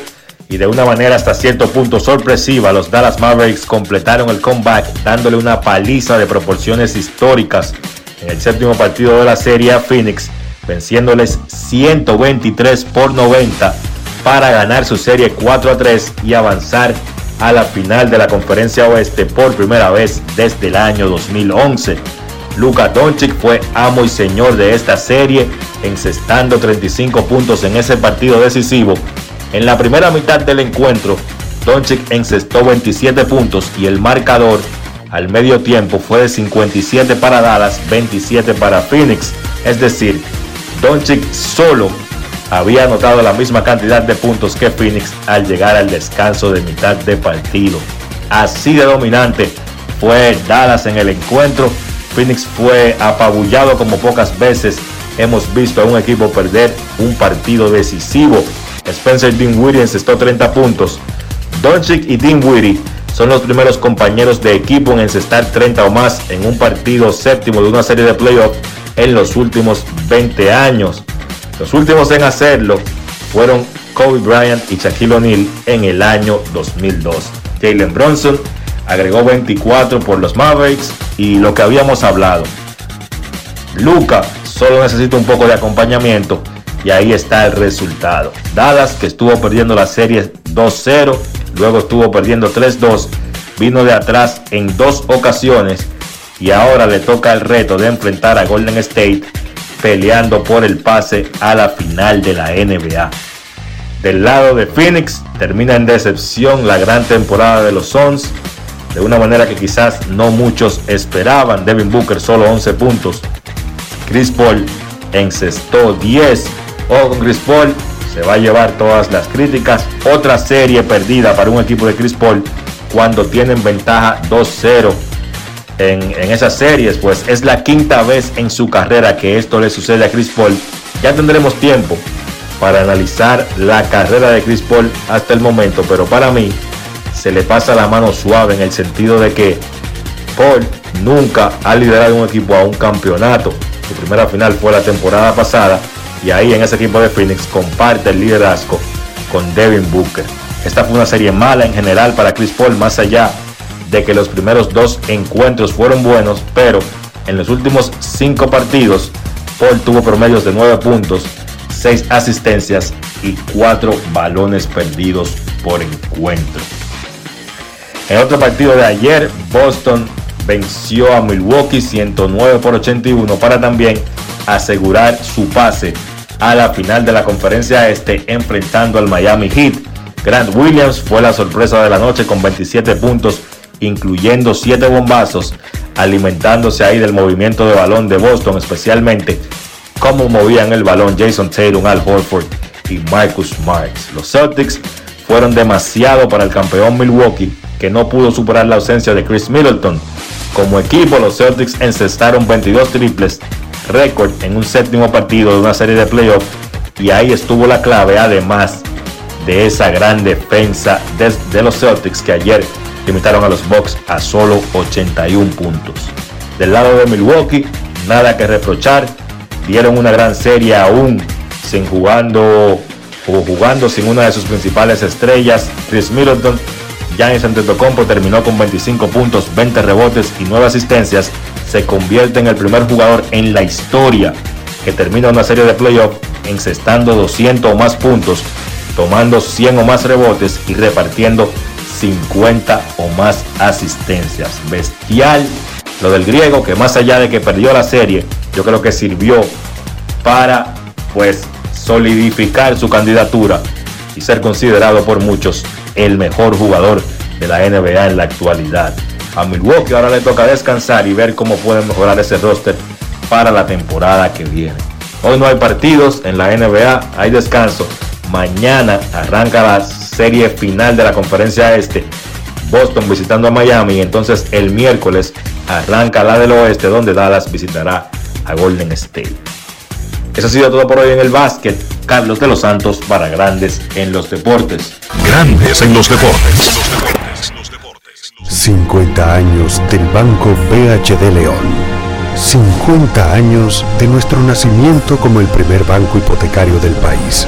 Speaker 33: y de una manera hasta cierto punto sorpresiva, los Dallas Mavericks completaron el comeback dándole una paliza de proporciones históricas en el séptimo partido de la serie a Phoenix, venciéndoles 123 por 90 para ganar su serie 4 a 3 y avanzar a la final de la conferencia oeste por primera vez desde el año 2011. Luka Doncic fue amo y señor de esta serie, encestando 35 puntos en ese partido decisivo. En la primera mitad del encuentro, Doncic encestó 27 puntos y el marcador al medio tiempo fue de 57 para Dallas, 27 para Phoenix. Es decir, Doncic solo había anotado la misma cantidad de puntos que Phoenix al llegar al descanso de mitad de partido. Así de dominante fue Dallas en el encuentro. Phoenix fue apabullado como pocas veces hemos visto a un equipo perder un partido decisivo. Spencer Dinwiddie encestó 30 puntos. Doncic y Dinwiddie son los primeros compañeros de equipo en encestar 30 o más en un partido séptimo de una serie de playoffs en los últimos 20 años. Los últimos en hacerlo fueron Kobe Bryant y Shaquille O'Neal en el año 2002. Jalen Bronson agregó 24 por los Mavericks y lo que habíamos hablado. Luca solo necesita un poco de acompañamiento y ahí está el resultado. Dallas que estuvo perdiendo la serie 2-0, luego estuvo perdiendo 3-2, vino de atrás en dos ocasiones y ahora le toca el reto de enfrentar a Golden State peleando por el pase a la final de la NBA. Del lado de Phoenix termina en decepción la gran temporada de los Suns de una manera que quizás no muchos esperaban. Devin Booker solo 11 puntos. Chris Paul encestó 10. O con Chris Paul se va a llevar todas las críticas. Otra serie perdida para un equipo de Chris Paul cuando tienen ventaja 2-0 en, esas series. Pues es la quinta vez en su carrera que esto le sucede a Chris Paul. Ya tendremos tiempo para analizar la carrera de Chris Paul hasta el momento. Pero para mí se le pasa la mano suave en el sentido de que Paul nunca ha liderado un equipo a un campeonato. Su primera final fue la temporada pasada y ahí en ese equipo de Phoenix comparte el liderazgo con Devin Booker. Esta fue una serie mala en general para Chris Paul, más allá de que los primeros dos encuentros fueron buenos, pero en los últimos cinco partidos Paul tuvo promedios de 9 puntos, 6 asistencias y 4 balones perdidos por encuentro. En otro partido de ayer, Boston venció a Milwaukee 109 por 81 para también asegurar su pase a la final de la conferencia este enfrentando al Miami Heat. Grant Williams fue la sorpresa de la noche con 27 puntos, incluyendo 7 bombazos, alimentándose ahí del movimiento de balón de Boston, especialmente cómo movían el balón Jason Tatum, Al Horford y Marcus Marks. Los Celtics fueron demasiado para el campeón Milwaukee que no pudo superar la ausencia de Chris Middleton. Como equipo, los Celtics encestaron 22 triples, récord en un séptimo partido de una serie de playoffs, y ahí estuvo la clave, además de esa gran defensa de, los Celtics que ayer limitaron a los Bucks a solo 81 puntos. Del lado de Milwaukee, nada que reprochar, dieron una gran serie aún sin jugando o jugando sin una de sus principales estrellas, Chris Middleton Giannis Antetokounmpo terminó con 25 puntos, 20 rebotes y 9 asistencias. Se convierte en el primer jugador en la historia que termina una serie de playoffs encestando 200 o más puntos, tomando 100 o más rebotes y repartiendo 50 o más asistencias. Bestial lo del griego que más allá de que perdió la serie, yo creo que sirvió para pues solidificar su candidatura y ser considerado por muchos el mejor jugador de la NBA en la actualidad. A Milwaukee ahora le toca descansar y ver cómo pueden mejorar ese roster para la temporada que viene. Hoy no hay partidos en la NBA, hay descanso. Mañana arranca la serie final de la conferencia este. Boston visitando a Miami y entonces el miércoles arranca la del oeste donde Dallas visitará a Golden State. Eso ha sido todo por hoy en el básquet. Carlos de los Santos para Grandes en los Deportes.
Speaker 3: Grandes en los Deportes.
Speaker 15: 50 años del Banco BHD León. 50 años de nuestro nacimiento como el primer banco hipotecario del país,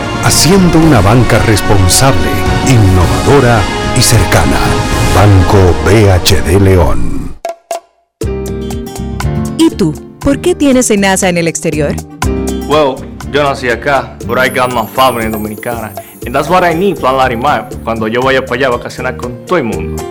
Speaker 15: haciendo una banca responsable, innovadora y cercana. Banco BHD León.
Speaker 34: tú, ¿por qué tienes enaza en el exterior?
Speaker 35: Well, yo nací acá, but I got my family dominicana. And that's what I need, Plan Larimar, cuando yo vaya para allá a vacacionar con todo el mundo.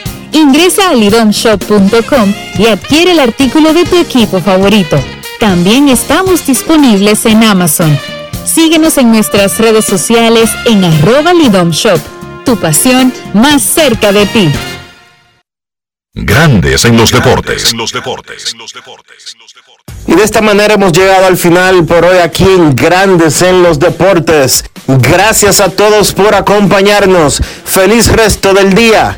Speaker 28: Ingresa a lidomshop.com y adquiere el artículo de tu equipo favorito. También estamos disponibles en Amazon. Síguenos en nuestras redes sociales en arroba lidomshop. Tu pasión más cerca de ti.
Speaker 3: Grandes en los deportes.
Speaker 36: Y de esta manera hemos llegado al final por hoy aquí en Grandes en los Deportes. Gracias a todos por acompañarnos. Feliz resto del día.